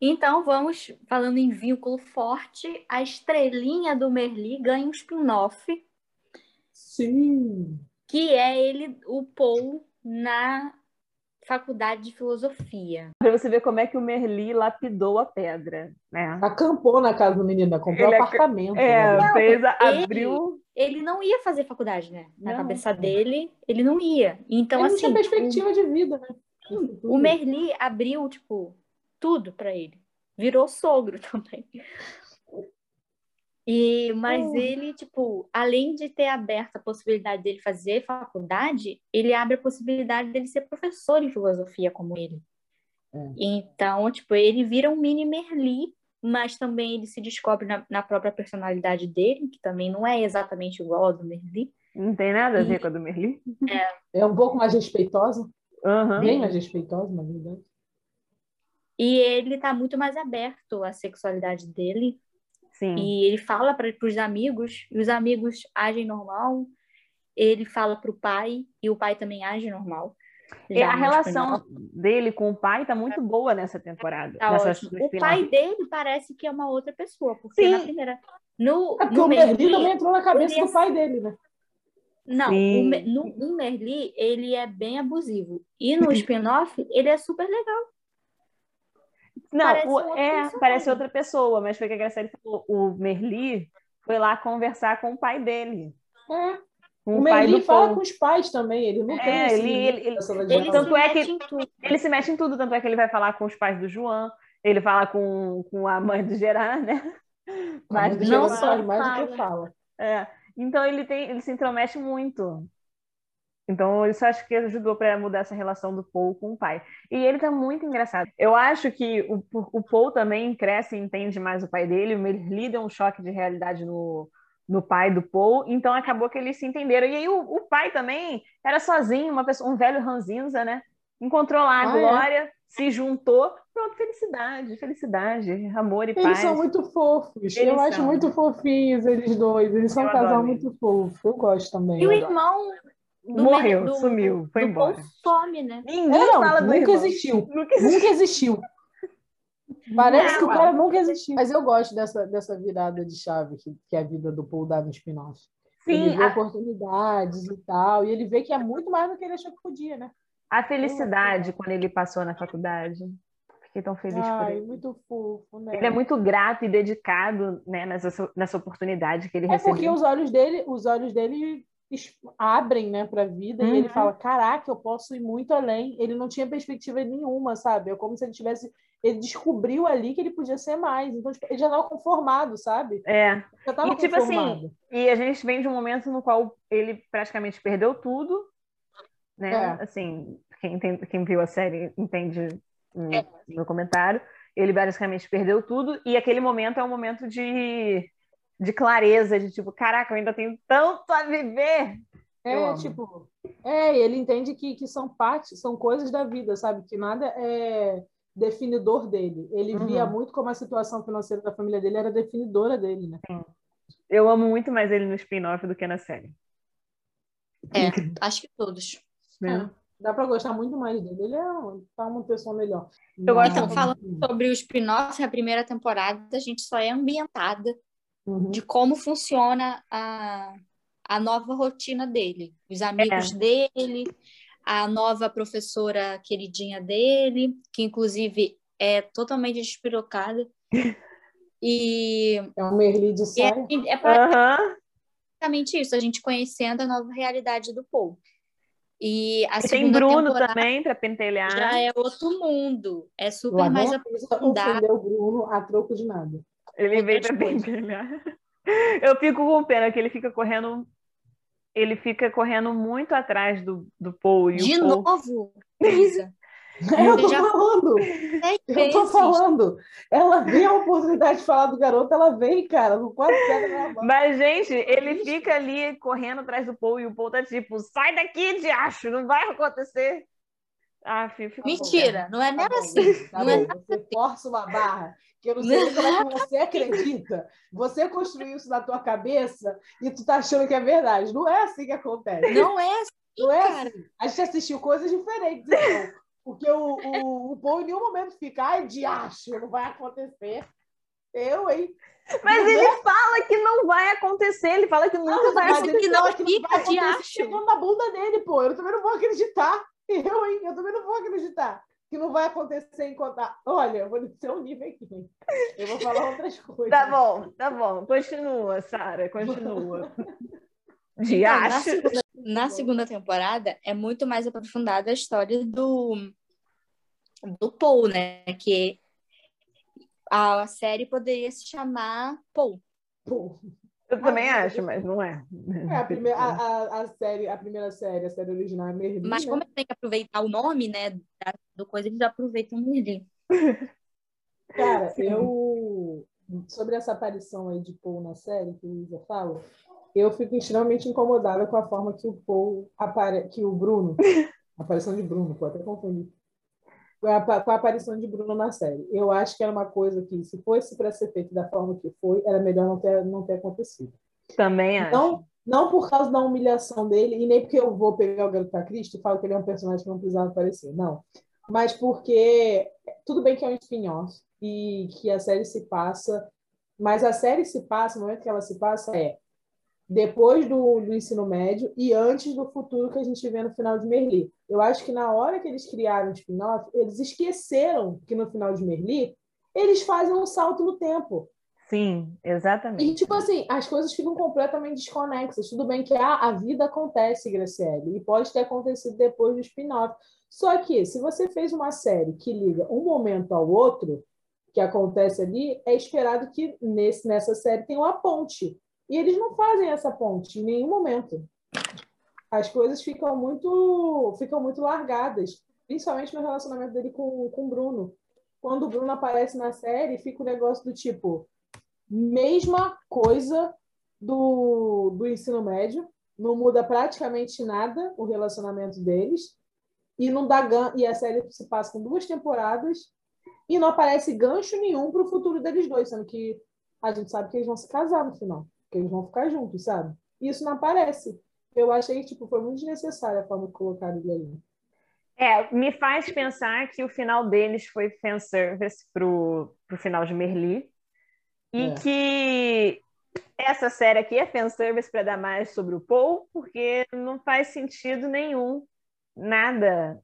Então, vamos falando em vínculo forte, a estrelinha do Merli ganha um spin-off Sim. Que é ele, o Paul, na faculdade de filosofia. Para você ver como é que o Merli lapidou a pedra, né? Acampou na casa do menino, comprou ele apartamento. É, né? fez, ele, abriu. Ele não ia fazer faculdade, né? Na não. cabeça dele, ele não ia. Então, ele assim. Tinha perspectiva o... de vida, né? O Merli abriu, tipo, tudo para ele. Virou sogro também. E, mas uhum. ele, tipo, além de ter aberto a possibilidade dele fazer faculdade, ele abre a possibilidade dele ser professor de filosofia como ele. É. Então, tipo, ele vira um mini Merli, mas também ele se descobre na, na, própria personalidade dele, que também não é exatamente igual ao do Merli. Não tem nada a ver e, com a do Merli. É. é um pouco mais respeitosa. Uhum. Bem mais respeitosa, na verdade. E ele tá muito mais aberto à sexualidade dele, Sim. E ele fala para os amigos, e os amigos agem normal. Ele fala para o pai, e o pai também age normal. E a relação dele com o pai tá muito boa nessa temporada. Tá nessa o pai dele parece que é uma outra pessoa, porque Sim. na primeira. No, é porque no o Merli também entrou na cabeça do pai dele, né? Não, o, no, no Merli ele é bem abusivo. E no spin-off ele é super legal. Não, parece o, é, parece outra pessoa, mas foi que a Graciela falou. O Merli foi lá conversar com o pai dele. É. Com o, Merli fala com os pais também, ele não é, tem assim, ele, ele, ele, ele tanto é que ele se mexe em tudo, tanto é que ele vai falar com os pais do João, ele fala com, com a mãe do Gerard, né? Mas não só mais do que fala. É. Então ele tem, ele se intromete muito. Então, isso acho que ajudou para mudar essa relação do Paul com o pai. E ele tá muito engraçado. Eu acho que o, o Paul também cresce e entende mais o pai dele. Ele deu um choque de realidade no, no pai do Paul. Então, acabou que eles se entenderam. E aí, o, o pai também era sozinho, uma pessoa, um velho ranzinza, né? Encontrou lá a ah? Glória, é? se juntou. Pronto, felicidade, felicidade, amor e eles paz. Eles são muito fofos. Eles eu são. acho muito fofinhos eles dois. Eles são eu um casal muito fofo. Eu gosto também. E o irmão Morreu, do, sumiu, foi embora. Some, né? Ninguém é, não, fala do nunca existiu. Nunca existiu. Nunca existiu. Parece não, que o cara nunca existiu. Mas eu gosto dessa, dessa virada de chave que, que a vida do Paul dá no spin-off. Sim, ele vê a... oportunidades e tal, e ele vê que é muito mais do que ele achou que podia, né? A felicidade quando ele passou na faculdade. Fiquei tão feliz Ai, por ele. muito fofo, né? Ele é muito grato e dedicado né, nessa, nessa oportunidade que ele é recebeu. É porque os olhos dele, os olhos dele abrem né, para a vida uhum. e ele uhum. fala: Caraca, eu posso ir muito além. Ele não tinha perspectiva nenhuma, sabe? É como se ele tivesse. Ele descobriu ali que ele podia ser mais. Então, tipo, ele já estava conformado, sabe? É. Já tava e, tipo assim, e a gente vem de um momento no qual ele praticamente perdeu tudo, né? É. Assim, quem, entende, quem viu a série entende no, é. no comentário. Ele basicamente perdeu tudo, e aquele momento é um momento de de clareza, de tipo, caraca, eu ainda tenho tanto a viver. É, tipo, é, ele entende que, que são partes, são coisas da vida, sabe? Que nada é definidor dele. Ele uhum. via muito como a situação financeira da família dele era definidora dele, né? Sim. Eu amo muito mais ele no spin-off do que na série. É, acho que todos. É, dá para gostar muito mais dele. Ele é tá uma pessoa melhor. Eu gosto, então, falando sobre o spin-off, a primeira temporada, a gente só é ambientada uhum. de como funciona a, a nova rotina dele, os amigos é. dele, a nova professora queridinha dele, que inclusive é totalmente despirocada. E é um Merli de. É, é praticamente uhum. isso, a gente conhecendo a nova realidade do povo. E, a e tem Bruno também para pentelhar. Já é outro mundo. É super mais aprofundado. o Bruno a troco de nada. Ele veio para pentelhar. Eu fico com pena que ele fica correndo. Ele fica correndo muito atrás do, do Paul. E De o Paul... novo. Eu tô já... falando. Eu tô falando. Ela vê a oportunidade de falar do garoto, ela vem, cara, no quase pega Mas, gente, ele fica ali correndo atrás do Paul e o Paul tá tipo, sai daqui, diacho, não vai acontecer. Ah, filho, Mentira, bom, não é nem tá assim. Tá não é você assim. força uma barra que eu não sei como é que você acredita. Você construiu isso na tua cabeça e tu tá achando que é verdade. Não é assim que acontece. Não é assim, Não é assim. A gente assistiu coisas diferentes, então. Porque o, o, o Paul em nenhum momento fica, ai, diacho, não vai acontecer. Eu, hein? Mas ele é? fala que não vai acontecer, ele fala que nunca não, vai acontecer. Que não, que não vai acontecer chegando na bunda dele, pô. Eu também não vou acreditar. Eu, hein? Eu também não vou acreditar que não vai acontecer em contar. Olha, eu vou descer um nível aqui. Eu vou falar outras coisas. Tá bom, tá bom. Continua, Sara, continua. De então, na, segunda, na segunda temporada é muito mais aprofundada a história do, do Paul, né? Que a série poderia se chamar Paul. Paul. Eu também acho, mas não é. É, a primeira, a, a, a, série, a primeira série, a série original é Merlin. Mas como né? tem que aproveitar o nome, né, do coisa, eles aproveitam o Merlin. Cara, Sim. eu... Sobre essa aparição aí de Paul na série, que o Isa fala, eu fico extremamente incomodada com a forma que o Paul apare... que o Bruno, a aparição de Bruno, pode até confundir, com a aparição de Bruno na série. Eu acho que era uma coisa que, se fosse para ser feito da forma que foi, era melhor não ter, não ter acontecido. Também então, acho. Não por causa da humilhação dele, e nem porque eu vou pegar o Garoto Cristo e falo que ele é um personagem que não precisava aparecer, não. Mas porque tudo bem que é um spin-off e que a série se passa, mas a série se passa, no momento que ela se passa, é depois do, do ensino médio e antes do futuro que a gente vê no final de Merli. Eu acho que na hora que eles criaram o spin-off, eles esqueceram que no final de Merli eles fazem um salto no tempo. Sim, exatamente. E, tipo assim, as coisas ficam completamente desconexas. Tudo bem que ah, a vida acontece, Graciele, e pode ter acontecido depois do spin-off. Só que, se você fez uma série que liga um momento ao outro, que acontece ali, é esperado que nesse, nessa série tenha uma ponte. E eles não fazem essa ponte em nenhum momento. As coisas ficam muito, ficam muito largadas, principalmente no relacionamento dele com, com o Bruno. Quando o Bruno aparece na série, fica o um negócio do tipo mesma coisa do, do ensino médio, não muda praticamente nada o relacionamento deles, e não dá e a série se passa com duas temporadas e não aparece gancho nenhum para o futuro deles dois, sendo que a gente sabe que eles vão se casar no final, que eles vão ficar juntos, sabe? E isso não aparece. Eu achei tipo, foi muito desnecessária a forma que colocaram ele ali. É, me faz pensar que o final deles foi fanservice pro, pro final de Merli. E é. que essa série aqui é fanservice para dar mais sobre o Paul, porque não faz sentido nenhum, nada.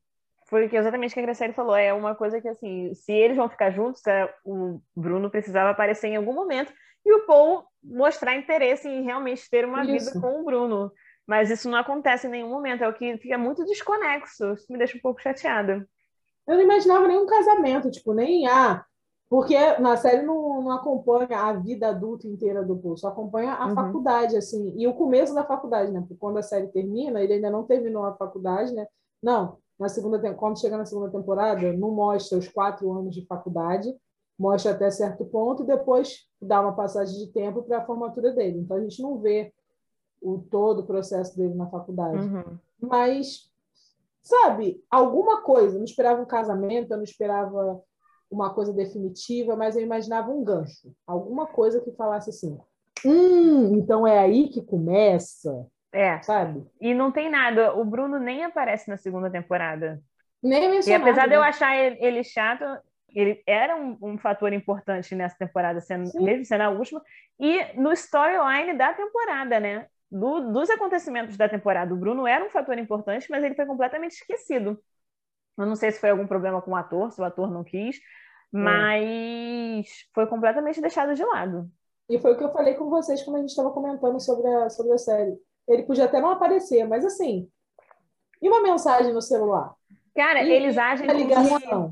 Foi exatamente o que a Graciele falou. É uma coisa que, assim, se eles vão ficar juntos, é, o Bruno precisava aparecer em algum momento e o Paul mostrar interesse em realmente ter uma isso. vida com o Bruno. Mas isso não acontece em nenhum momento, é o que fica muito desconexo. Isso me deixa um pouco chateada. Eu não imaginava nenhum casamento, tipo, nem, ah, porque na série não, não acompanha a vida adulta inteira do Paul, só acompanha a uhum. faculdade, assim, e o começo da faculdade, né? Porque quando a série termina, ele ainda não terminou a faculdade, né? Não, na segunda quando chega na segunda temporada, não mostra os quatro anos de faculdade, mostra até certo ponto e depois dá uma passagem de tempo para a formatura dele. Então a gente não vê o todo o processo dele na faculdade. Uhum. Mas, sabe, alguma coisa, eu não esperava um casamento, eu não esperava uma coisa definitiva, mas eu imaginava um gancho, alguma coisa que falasse assim: hum, então é aí que começa. É. Sabe? E não tem nada. O Bruno nem aparece na segunda temporada. Nem mencionado. E apesar né? de eu né? achar ele, chato, ele era um, um, fator importante nessa temporada, sendo, mesmo sendo a última. E no storyline da temporada, né? Do, dos acontecimentos da temporada, o Bruno era um fator importante, mas ele foi completamente esquecido. Eu não sei se foi algum problema com o ator, se o ator não quis, é. mas é. foi completamente deixado de lado. E foi o que eu falei com vocês quando a gente estava comentando sobre a, sobre a série. Ele podia até não aparecer, mas assim, e uma mensagem no celular? Cara, e eles agem ligação.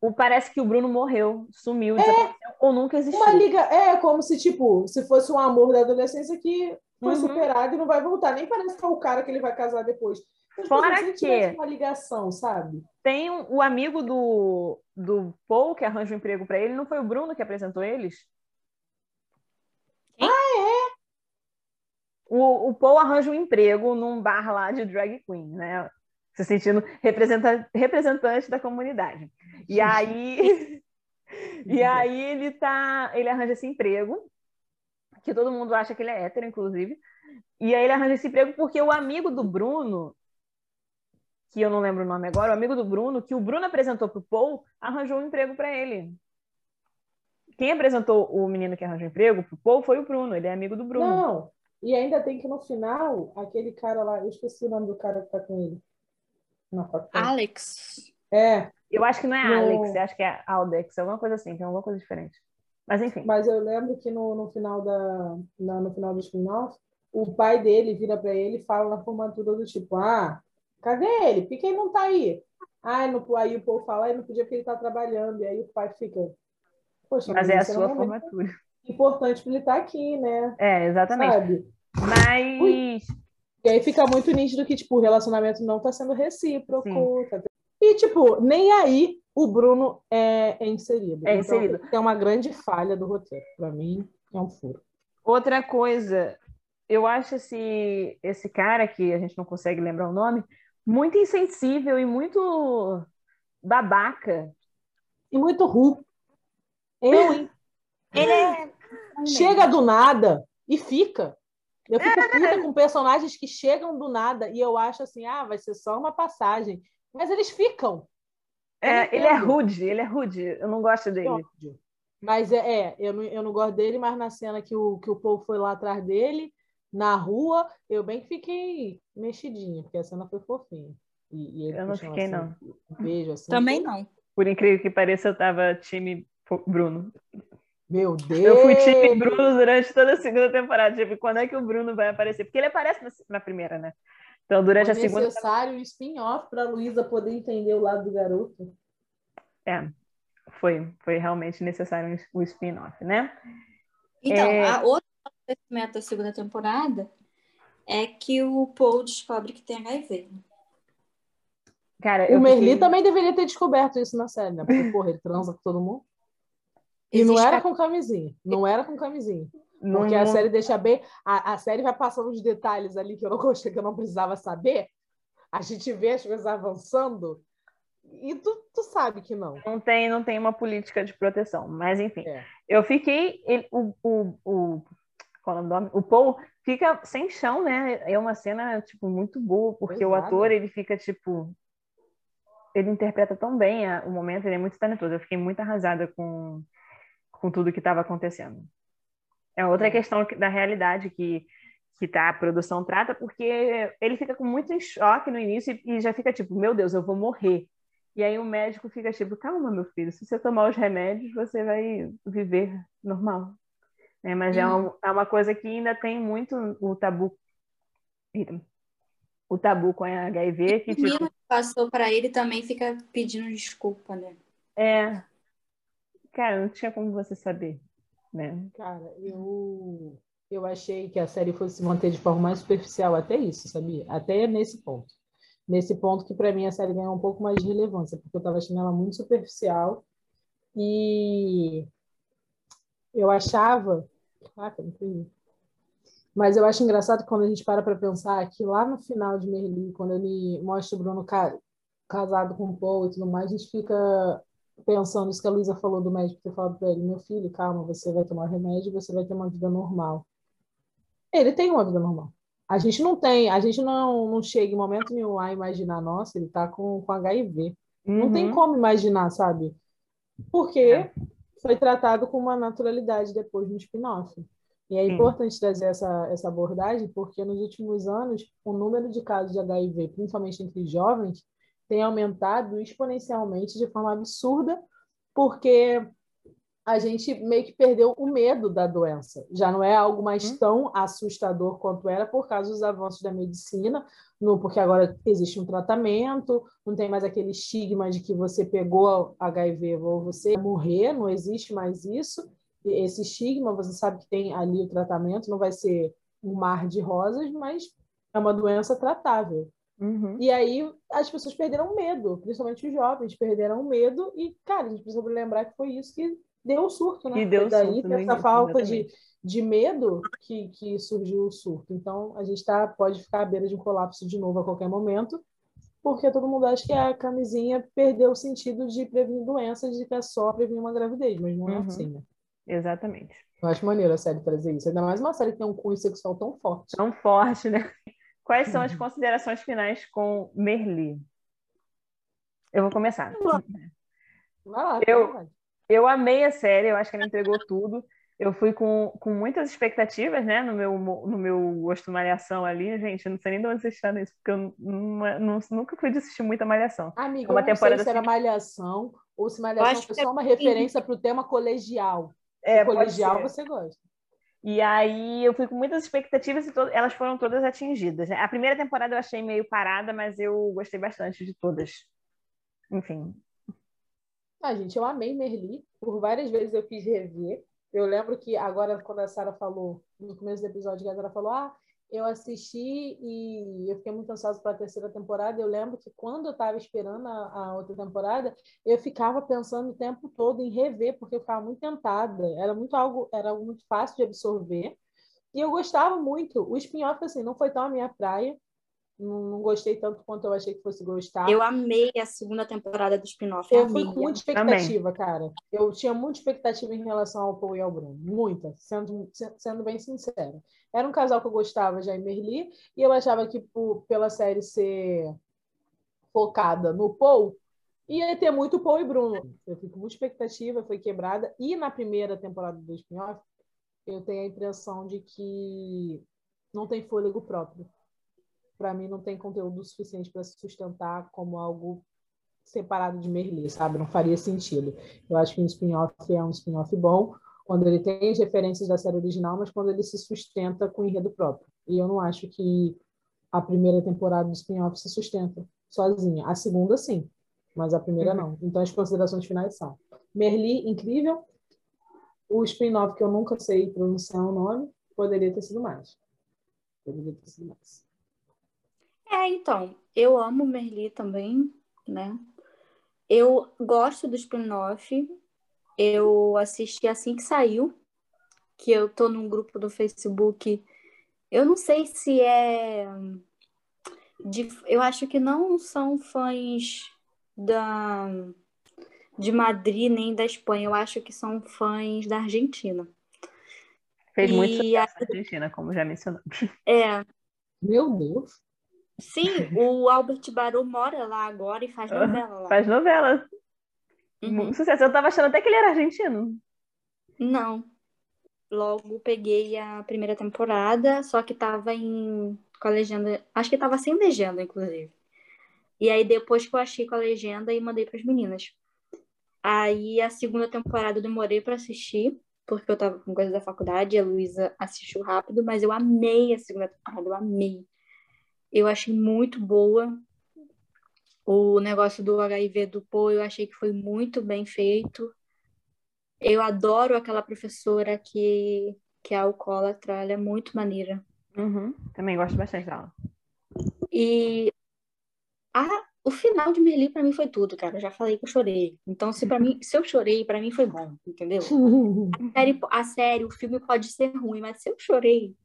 O parece que o Bruno morreu, sumiu, é, ou nunca existiu. Uma liga, é como se tipo, se fosse um amor da adolescência que foi uhum. superado e não vai voltar. Nem parece que é o cara que ele vai casar depois. Fora que uma ligação, sabe? Tem um, o amigo do, do Paul que arranja um emprego para ele, não foi o Bruno que apresentou eles? Ah, é? O, o Paul arranja um emprego num bar lá de drag queen, né? Se sentindo representante da comunidade. E aí, e aí ele tá, ele arranja esse emprego, que todo mundo acha que ele é hétero, inclusive. E aí ele arranja esse emprego porque o amigo do Bruno que eu não lembro o nome agora, o amigo do Bruno, que o Bruno apresentou para o Paul, arranjou um emprego para ele. Quem apresentou o menino que arranjou emprego para o Paul foi o Bruno, ele é amigo do Bruno. Não, e ainda tem que no final, aquele cara lá, eu esqueci o nome do cara que tá com ele. Na Alex. É. Eu acho que não é no... Alex, eu acho que é Aldex, alguma coisa assim, é alguma coisa diferente. Mas enfim. Mas eu lembro que no, no final da na, no final do spin-off, o pai dele vira para ele e fala na formatura do tipo, ah, Cadê ele? Por que ele não está aí? Ai, não, aí o povo fala, não podia porque ele está trabalhando. E aí o pai fica. Poxa, mas, mas é a sua é um formatura. Importante para ele estar tá aqui, né? É, exatamente. Sabe? Mas. Ui. E aí fica muito nítido que, tipo, o relacionamento não está sendo recíproco. Tá... E, tipo, nem aí o Bruno é, é inserido. É então, inserido. É uma grande falha do roteiro. Para mim, é um furo. Outra coisa, eu acho esse, esse cara que a gente não consegue lembrar o nome, muito insensível e muito babaca. E muito ru. Eu, hein? Ele é... Chega do nada e fica. Eu fico puta com personagens que chegam do nada e eu acho assim, ah, vai ser só uma passagem. Mas eles ficam. É, ele é rude, ele é rude. Eu não gosto dele. Mas é, é, eu, não, eu não gosto dele, mas na cena que o, que o povo foi lá atrás dele, na rua, eu bem que fiquei mexidinha, porque a cena foi fofinha. E, e eu não fiquei, assim, não. Um beijo, assim, Também não. Por incrível que pareça, eu tava time Bruno. Meu Deus! Eu fui time Bruno durante toda a segunda temporada. Tipo, quando é que o Bruno vai aparecer? Porque ele aparece na, na primeira, né? Então, durante Foi a segunda. necessário um spin-off para a Luísa poder entender o lado do garoto. É, foi, foi realmente necessário o um spin-off, né? Então, é... a outra acontecimento da segunda temporada é que o Paul descobre que tem HIV. Cara, o Merli fiquei... também deveria ter descoberto isso na série, né? Porque, porra, ele transa com todo mundo. E Existe não era com camisinha. Não era com camisinha. Porque não... a série deixa bem. A, a série vai passando os detalhes ali que eu não gostei, que eu não precisava saber. A gente vê as coisas avançando e tu, tu sabe que não. Não tem, não tem uma política de proteção. Mas, enfim. É. Eu fiquei. Ele, o, o, o, qual é o nome? O Paul fica sem chão, né? É uma cena, tipo, muito boa, porque o ator, ele fica, tipo. Ele interpreta tão bem a, o momento, ele é muito talentoso. Eu fiquei muito arrasada com, com tudo que estava acontecendo. É outra questão da realidade que, que tá, a produção trata, porque ele fica com muito em choque no início e, e já fica tipo, meu Deus, eu vou morrer. E aí o médico fica tipo, calma, meu filho, se você tomar os remédios, você vai viver normal. É, mas é, uma, é uma coisa que ainda tem muito o tabu. O tabu com a HIV. Que, o menino que passou para ele também fica pedindo desculpa, né? É. Cara, não tinha como você saber, né? Cara, eu, eu achei que a série fosse se manter de forma mais superficial até isso, sabia? Até nesse ponto nesse ponto que para mim a série ganhou um pouco mais de relevância, porque eu estava achando ela muito superficial e eu achava, não mas eu acho engraçado quando a gente para para pensar que lá no final de Merli, quando ele mostra o Bruno ca casado com o Paul e tudo mais, a gente fica pensando isso que a Luísa falou do médico ter falado para ele, meu filho, calma, você vai tomar remédio, você vai ter uma vida normal. Ele tem uma vida normal. A gente não tem, a gente não, não chega em momento nenhum a imaginar, nossa, ele tá com, com HIV. Uhum. Não tem uhum. como imaginar, sabe? Porque é. foi tratado com uma naturalidade depois no spin-off. E é Sim. importante trazer essa, essa abordagem, porque nos últimos anos, o número de casos de HIV, principalmente entre jovens, tem aumentado exponencialmente de forma absurda, porque a gente meio que perdeu o medo da doença. Já não é algo mais uhum. tão assustador quanto era por causa dos avanços da medicina, no, porque agora existe um tratamento, não tem mais aquele estigma de que você pegou HIV ou você morrer, não existe mais isso. Esse estigma, você sabe que tem ali o tratamento, não vai ser um mar de rosas, mas é uma doença tratável. Uhum. E aí as pessoas perderam medo, principalmente os jovens perderam medo, e, cara, a gente precisa lembrar que foi isso que deu o surto, né? E deu daí surto essa falta de, de medo que, que surgiu o surto. Então, a gente tá, pode ficar à beira de um colapso de novo a qualquer momento, porque todo mundo acha que a camisinha perdeu o sentido de prevenir doenças, de que é só prevenir uma gravidez, mas não é uhum. assim, né? Exatamente. Eu acho maneiro a série trazer isso. Ainda mais uma série que tem um cunho sexual tão forte. Tão forte, né? Quais são as uhum. considerações finais com Merli? Eu vou começar. Eu, eu amei a série, eu acho que ela entregou tudo. Eu fui com, com muitas expectativas, né, no meu, no meu gosto malhação ali. Gente, eu não sei nem de onde vocês estão nisso, porque eu não, não, nunca fui de assistir muita malhação. Amiga, uma eu não sei se era malhação ou se malhação foi só uma é... referência para o tema colegial. É, colegial você gosta. E aí eu fui com muitas expectativas e to elas foram todas atingidas. Né? A primeira temporada eu achei meio parada, mas eu gostei bastante de todas. Enfim, ah, gente, eu amei Merli. Por várias vezes eu quis rever. Eu lembro que agora, quando a Sara falou, no começo do episódio, a Sara falou: Ah, eu assisti e eu fiquei muito ansiosa para a terceira temporada. Eu lembro que quando eu estava esperando a, a, outra temporada, eu ficava pensando o tempo todo em rever, porque eu ficava muito tentada. Era muito algo, era algo muito fácil de absorver. E eu gostava muito. O spin-off, assim, não foi tão a minha praia. Não, não gostei tanto quanto eu achei que fosse gostar. Eu amei a segunda temporada do spin-off. Eu fui com muita expectativa, cara. Eu tinha muita expectativa em relação ao Paul e ao Bruno. Muita, sendo, sendo bem sincera. Era um casal que eu gostava já em Merli, e eu achava que por, pela série ser focada no Paul, ia ter muito Paul e Bruno. Eu fico com muita expectativa, foi quebrada. E na primeira temporada do spin-off, eu tenho a impressão de que não tem fôlego próprio para mim não tem conteúdo suficiente para se sustentar como algo separado de Merli, sabe? Não faria sentido. Eu acho que um spin-off é um spin-off bom quando ele tem as referências da série original, mas quando ele se sustenta com enredo próprio. E eu não acho que a primeira temporada do spin-off se sustenta sozinha. A segunda, sim, mas a primeira uhum. não. Então as considerações finais são: Merli, incrível. O spin-off que eu nunca sei pronunciar o nome, poderia ter sido mais. Poderia ter sido mais. É, então, eu amo Merli também, né? Eu gosto do spin-off. Eu assisti assim que saiu, que eu tô num grupo do Facebook. Eu não sei se é de, eu acho que não são fãs da de Madrid nem da Espanha. Eu acho que são fãs da Argentina. Fez muito sucesso a... na Argentina, como já mencionou. É. Meu Deus. Sim, o Albert Barô mora lá agora e faz novela lá. Faz novela. Uhum. Sucesso. Eu tava achando até que ele era argentino. Não. Logo peguei a primeira temporada, só que tava em com a legenda, acho que tava sem legenda, inclusive. E aí depois que eu achei com a legenda e mandei para as meninas. Aí a segunda temporada eu demorei para assistir, porque eu tava com coisa da faculdade, a Luísa assistiu rápido, mas eu amei a segunda temporada, eu amei. Eu achei muito boa. O negócio do HIV do Poe, eu achei que foi muito bem feito. Eu adoro aquela professora que, que é alcoólatra, ela é muito maneira. Uhum, também gosto bastante dela. E a, o final de Merli para mim foi tudo, cara. Eu já falei que eu chorei. Então, se para mim, se eu chorei, para mim foi bom, entendeu? a, série, a série, o filme pode ser ruim, mas se eu chorei.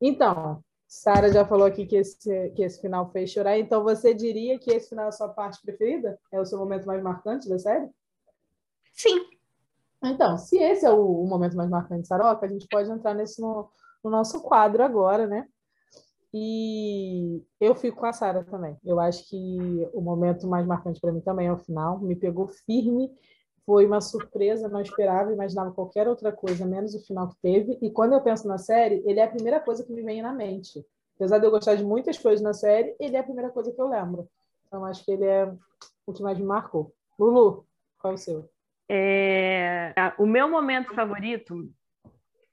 Então, Sara já falou aqui que esse, que esse final fez chorar, então você diria que esse final é a sua parte preferida? É o seu momento mais marcante da série? Sim. Então, se esse é o, o momento mais marcante de Saroca, a gente pode entrar nesse no, no nosso quadro agora, né? E eu fico com a Sara também. Eu acho que o momento mais marcante para mim também é o final. Me pegou firme foi uma surpresa, não esperava, imaginava qualquer outra coisa, menos o final que teve. E quando eu penso na série, ele é a primeira coisa que me vem na mente. Apesar de eu gostar de muitas coisas na série, ele é a primeira coisa que eu lembro. Então, acho que ele é o que mais me marcou. Lulu, qual é o seu? É... O meu momento favorito,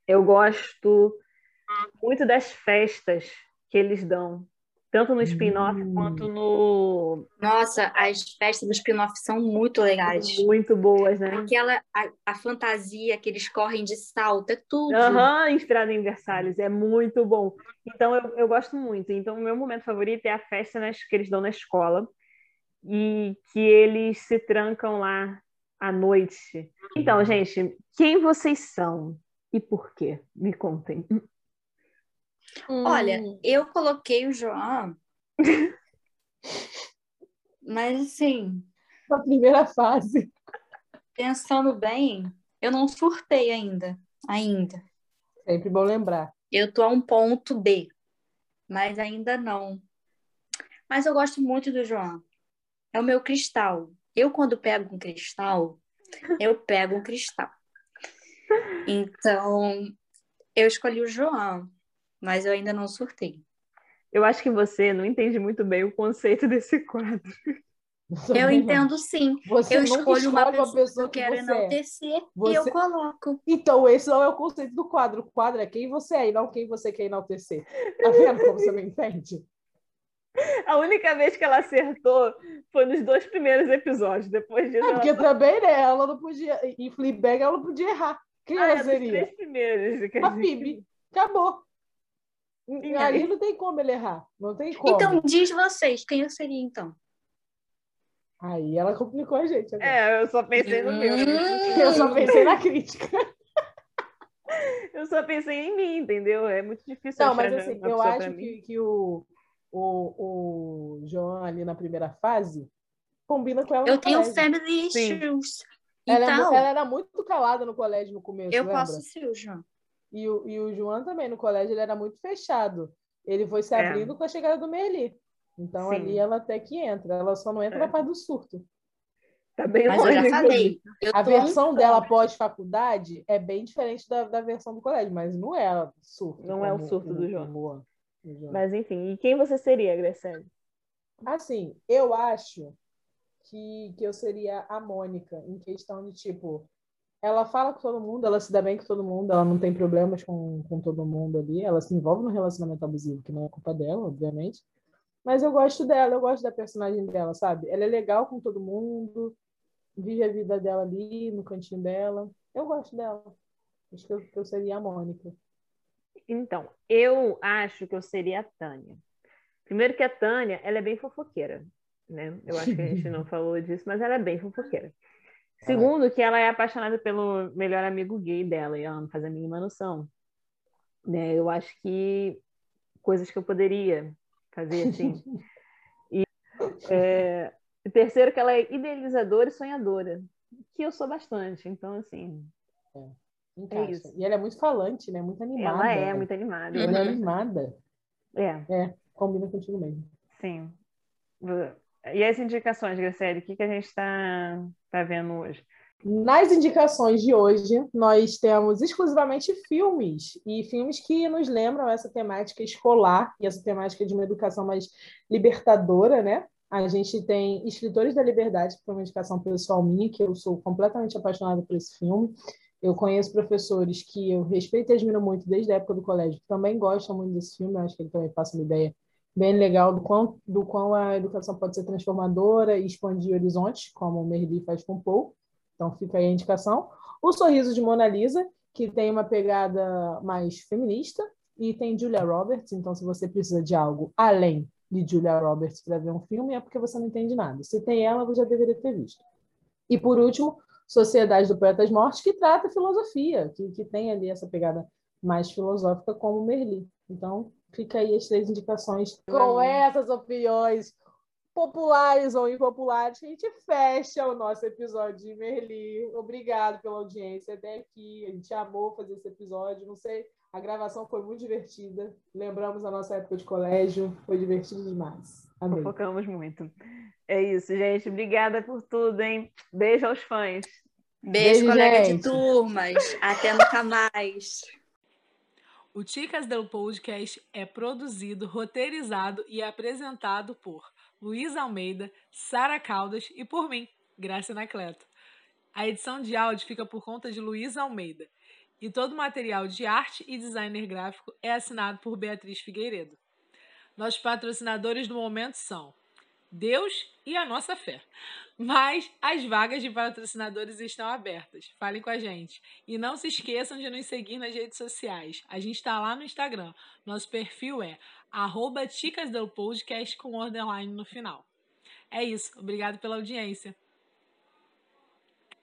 eu gosto muito das festas que eles dão tanto no spin-off hum. quanto no. Nossa, as festas do spin-off são muito legais. Muito boas, né? Aquela, a, a fantasia que eles correm de salto, é tudo. Aham, uhum, inspirado em Versalhes, é muito bom. Então, eu, eu gosto muito. Então, o meu momento favorito é a festa nas, que eles dão na escola e que eles se trancam lá à noite. Então, gente, quem vocês são e por quê? Me contem. Olha, hum. eu coloquei o João, mas assim. Na primeira fase. Pensando bem, eu não surtei ainda. Ainda. Sempre bom lembrar. Eu tô a um ponto B, mas ainda não. Mas eu gosto muito do João. É o meu cristal. Eu, quando pego um cristal, eu pego um cristal. Então, eu escolhi o João mas eu ainda não surtei. Eu acho que você não entende muito bem o conceito desse quadro. Eu entendo sim. Você eu escolho uma pessoa, uma pessoa que eu quero é. enaltecer você... e eu coloco. Então, esse não é o conceito do quadro. O quadro é quem você é e não quem você quer enaltecer. Tá vendo como você não entende? A única vez que ela acertou foi nos dois primeiros episódios. Depois disso. É porque ela... também, né? Ela não podia. Em Fleabag, ela não podia errar. Quem ah, ela é seria? Os três primeiros. A Phoebe. Acabou. Ali não tem como ele errar. Não tem como. Então, diz vocês, quem eu seria então? Aí ela complicou a gente. Agora. É, eu só pensei no meu. Hum. Eu só pensei na crítica. eu só pensei em mim, entendeu? É muito difícil. Não, mas assim, eu acho que, que o, o, o João ali na primeira fase, combina com ela Eu tenho colégio. family issues. Ela, é Então, mu- ela era muito calada no colégio no começo, eu lembra? posso ser o João. E o, e o João também, no colégio, ele era muito fechado. Ele foi se É. abrindo com a chegada do Merli. Então, Sim. ali ela até que entra. Ela só não entra É. na parte do surto. Tá bem Mas eu já longe, falei. eu A versão dela pós-faculdade é bem diferente da, da versão do colégio, mas não é surto. Não é o como- surto do João. Mas enfim, e quem você seria, Graciane? Assim, eu acho que, que eu seria a Mônica, em questão de, tipo, ela fala com todo mundo, ela se dá bem com todo mundo, ela não tem problemas com, com todo mundo ali, ela se envolve no relacionamento abusivo, que não é culpa dela, obviamente. Mas eu gosto dela, eu gosto da personagem dela, sabe? Ela é legal com todo mundo, vive a vida dela ali, no cantinho dela. Eu gosto dela. Acho que eu, que eu seria a Mônica. Então, eu acho que eu seria a Tânia. Primeiro que a Tânia, ela é bem fofoqueira, né? Eu acho que a gente não falou disso, mas ela é bem fofoqueira. Segundo, que ela é apaixonada pelo melhor amigo gay dela, e ela não faz a mínima noção. Né? Eu acho que coisas que eu poderia fazer assim. E é, terceiro, que ela é idealizadora e sonhadora, que eu sou bastante. Então, assim, Encaixa. isso. E ela é muito falante, né? Muito animada. ela é muito animada. Ela é animada. bastante. É. Combina contigo mesmo. Sim. E as indicações, Graciele, o que, que a gente está tá vendo hoje? Nas indicações de hoje, nós temos exclusivamente filmes, e filmes que nos lembram essa temática escolar e essa temática de uma educação mais libertadora, né? A gente tem Escritores da Liberdade, que foi uma indicação pessoal minha, que eu sou completamente apaixonada por esse filme. Eu conheço professores que eu respeito e admiro muito desde a época do colégio, que também gostam muito desse filme, eu acho que ele também passa uma ideia bem legal do quão, do quão a educação pode ser transformadora e expandir horizontes, como o Merli faz com Paul. Então fica aí a indicação. O Sorriso de Mona Lisa, que tem uma pegada mais feminista, e tem Julia Roberts, então se você precisa de algo além de Julia Roberts para ver um filme, é porque você não entende nada. Se tem ela, você já deveria ter visto. E por último, Sociedade do Poetas Mortos, que trata filosofia, que, que tem ali essa pegada mais filosófica como Merli. Então, fica aí as três indicações. Com essas opiniões populares ou impopulares, a gente fecha o nosso episódio de Merli. Obrigado pela audiência até aqui. A gente amou fazer esse episódio. Não sei, a gravação foi muito divertida. Lembramos a nossa época de colégio. Foi divertido demais. Amei. Fofocamos muito. É isso, gente. Obrigada por tudo, hein? Beijo aos fãs. Beijo, Beijo, colega gente. de turmas. Até nunca mais. O Ticas del Podcast é produzido, roteirizado e apresentado por Luiz Almeida, Sara Caldas e por mim, Graça Anacleto. A edição de áudio fica por conta de Luiz Almeida e todo o material de arte e designer gráfico é assinado por Beatriz Figueiredo. Nossos patrocinadores do momento são Deus e a nossa fé. Mas as vagas de patrocinadores estão abertas. Falem com a gente. E não se esqueçam de nos seguir nas redes sociais. A gente está lá no Instagram. Nosso perfil é arroba Podcast com underline no final. É isso. Obrigado pela audiência.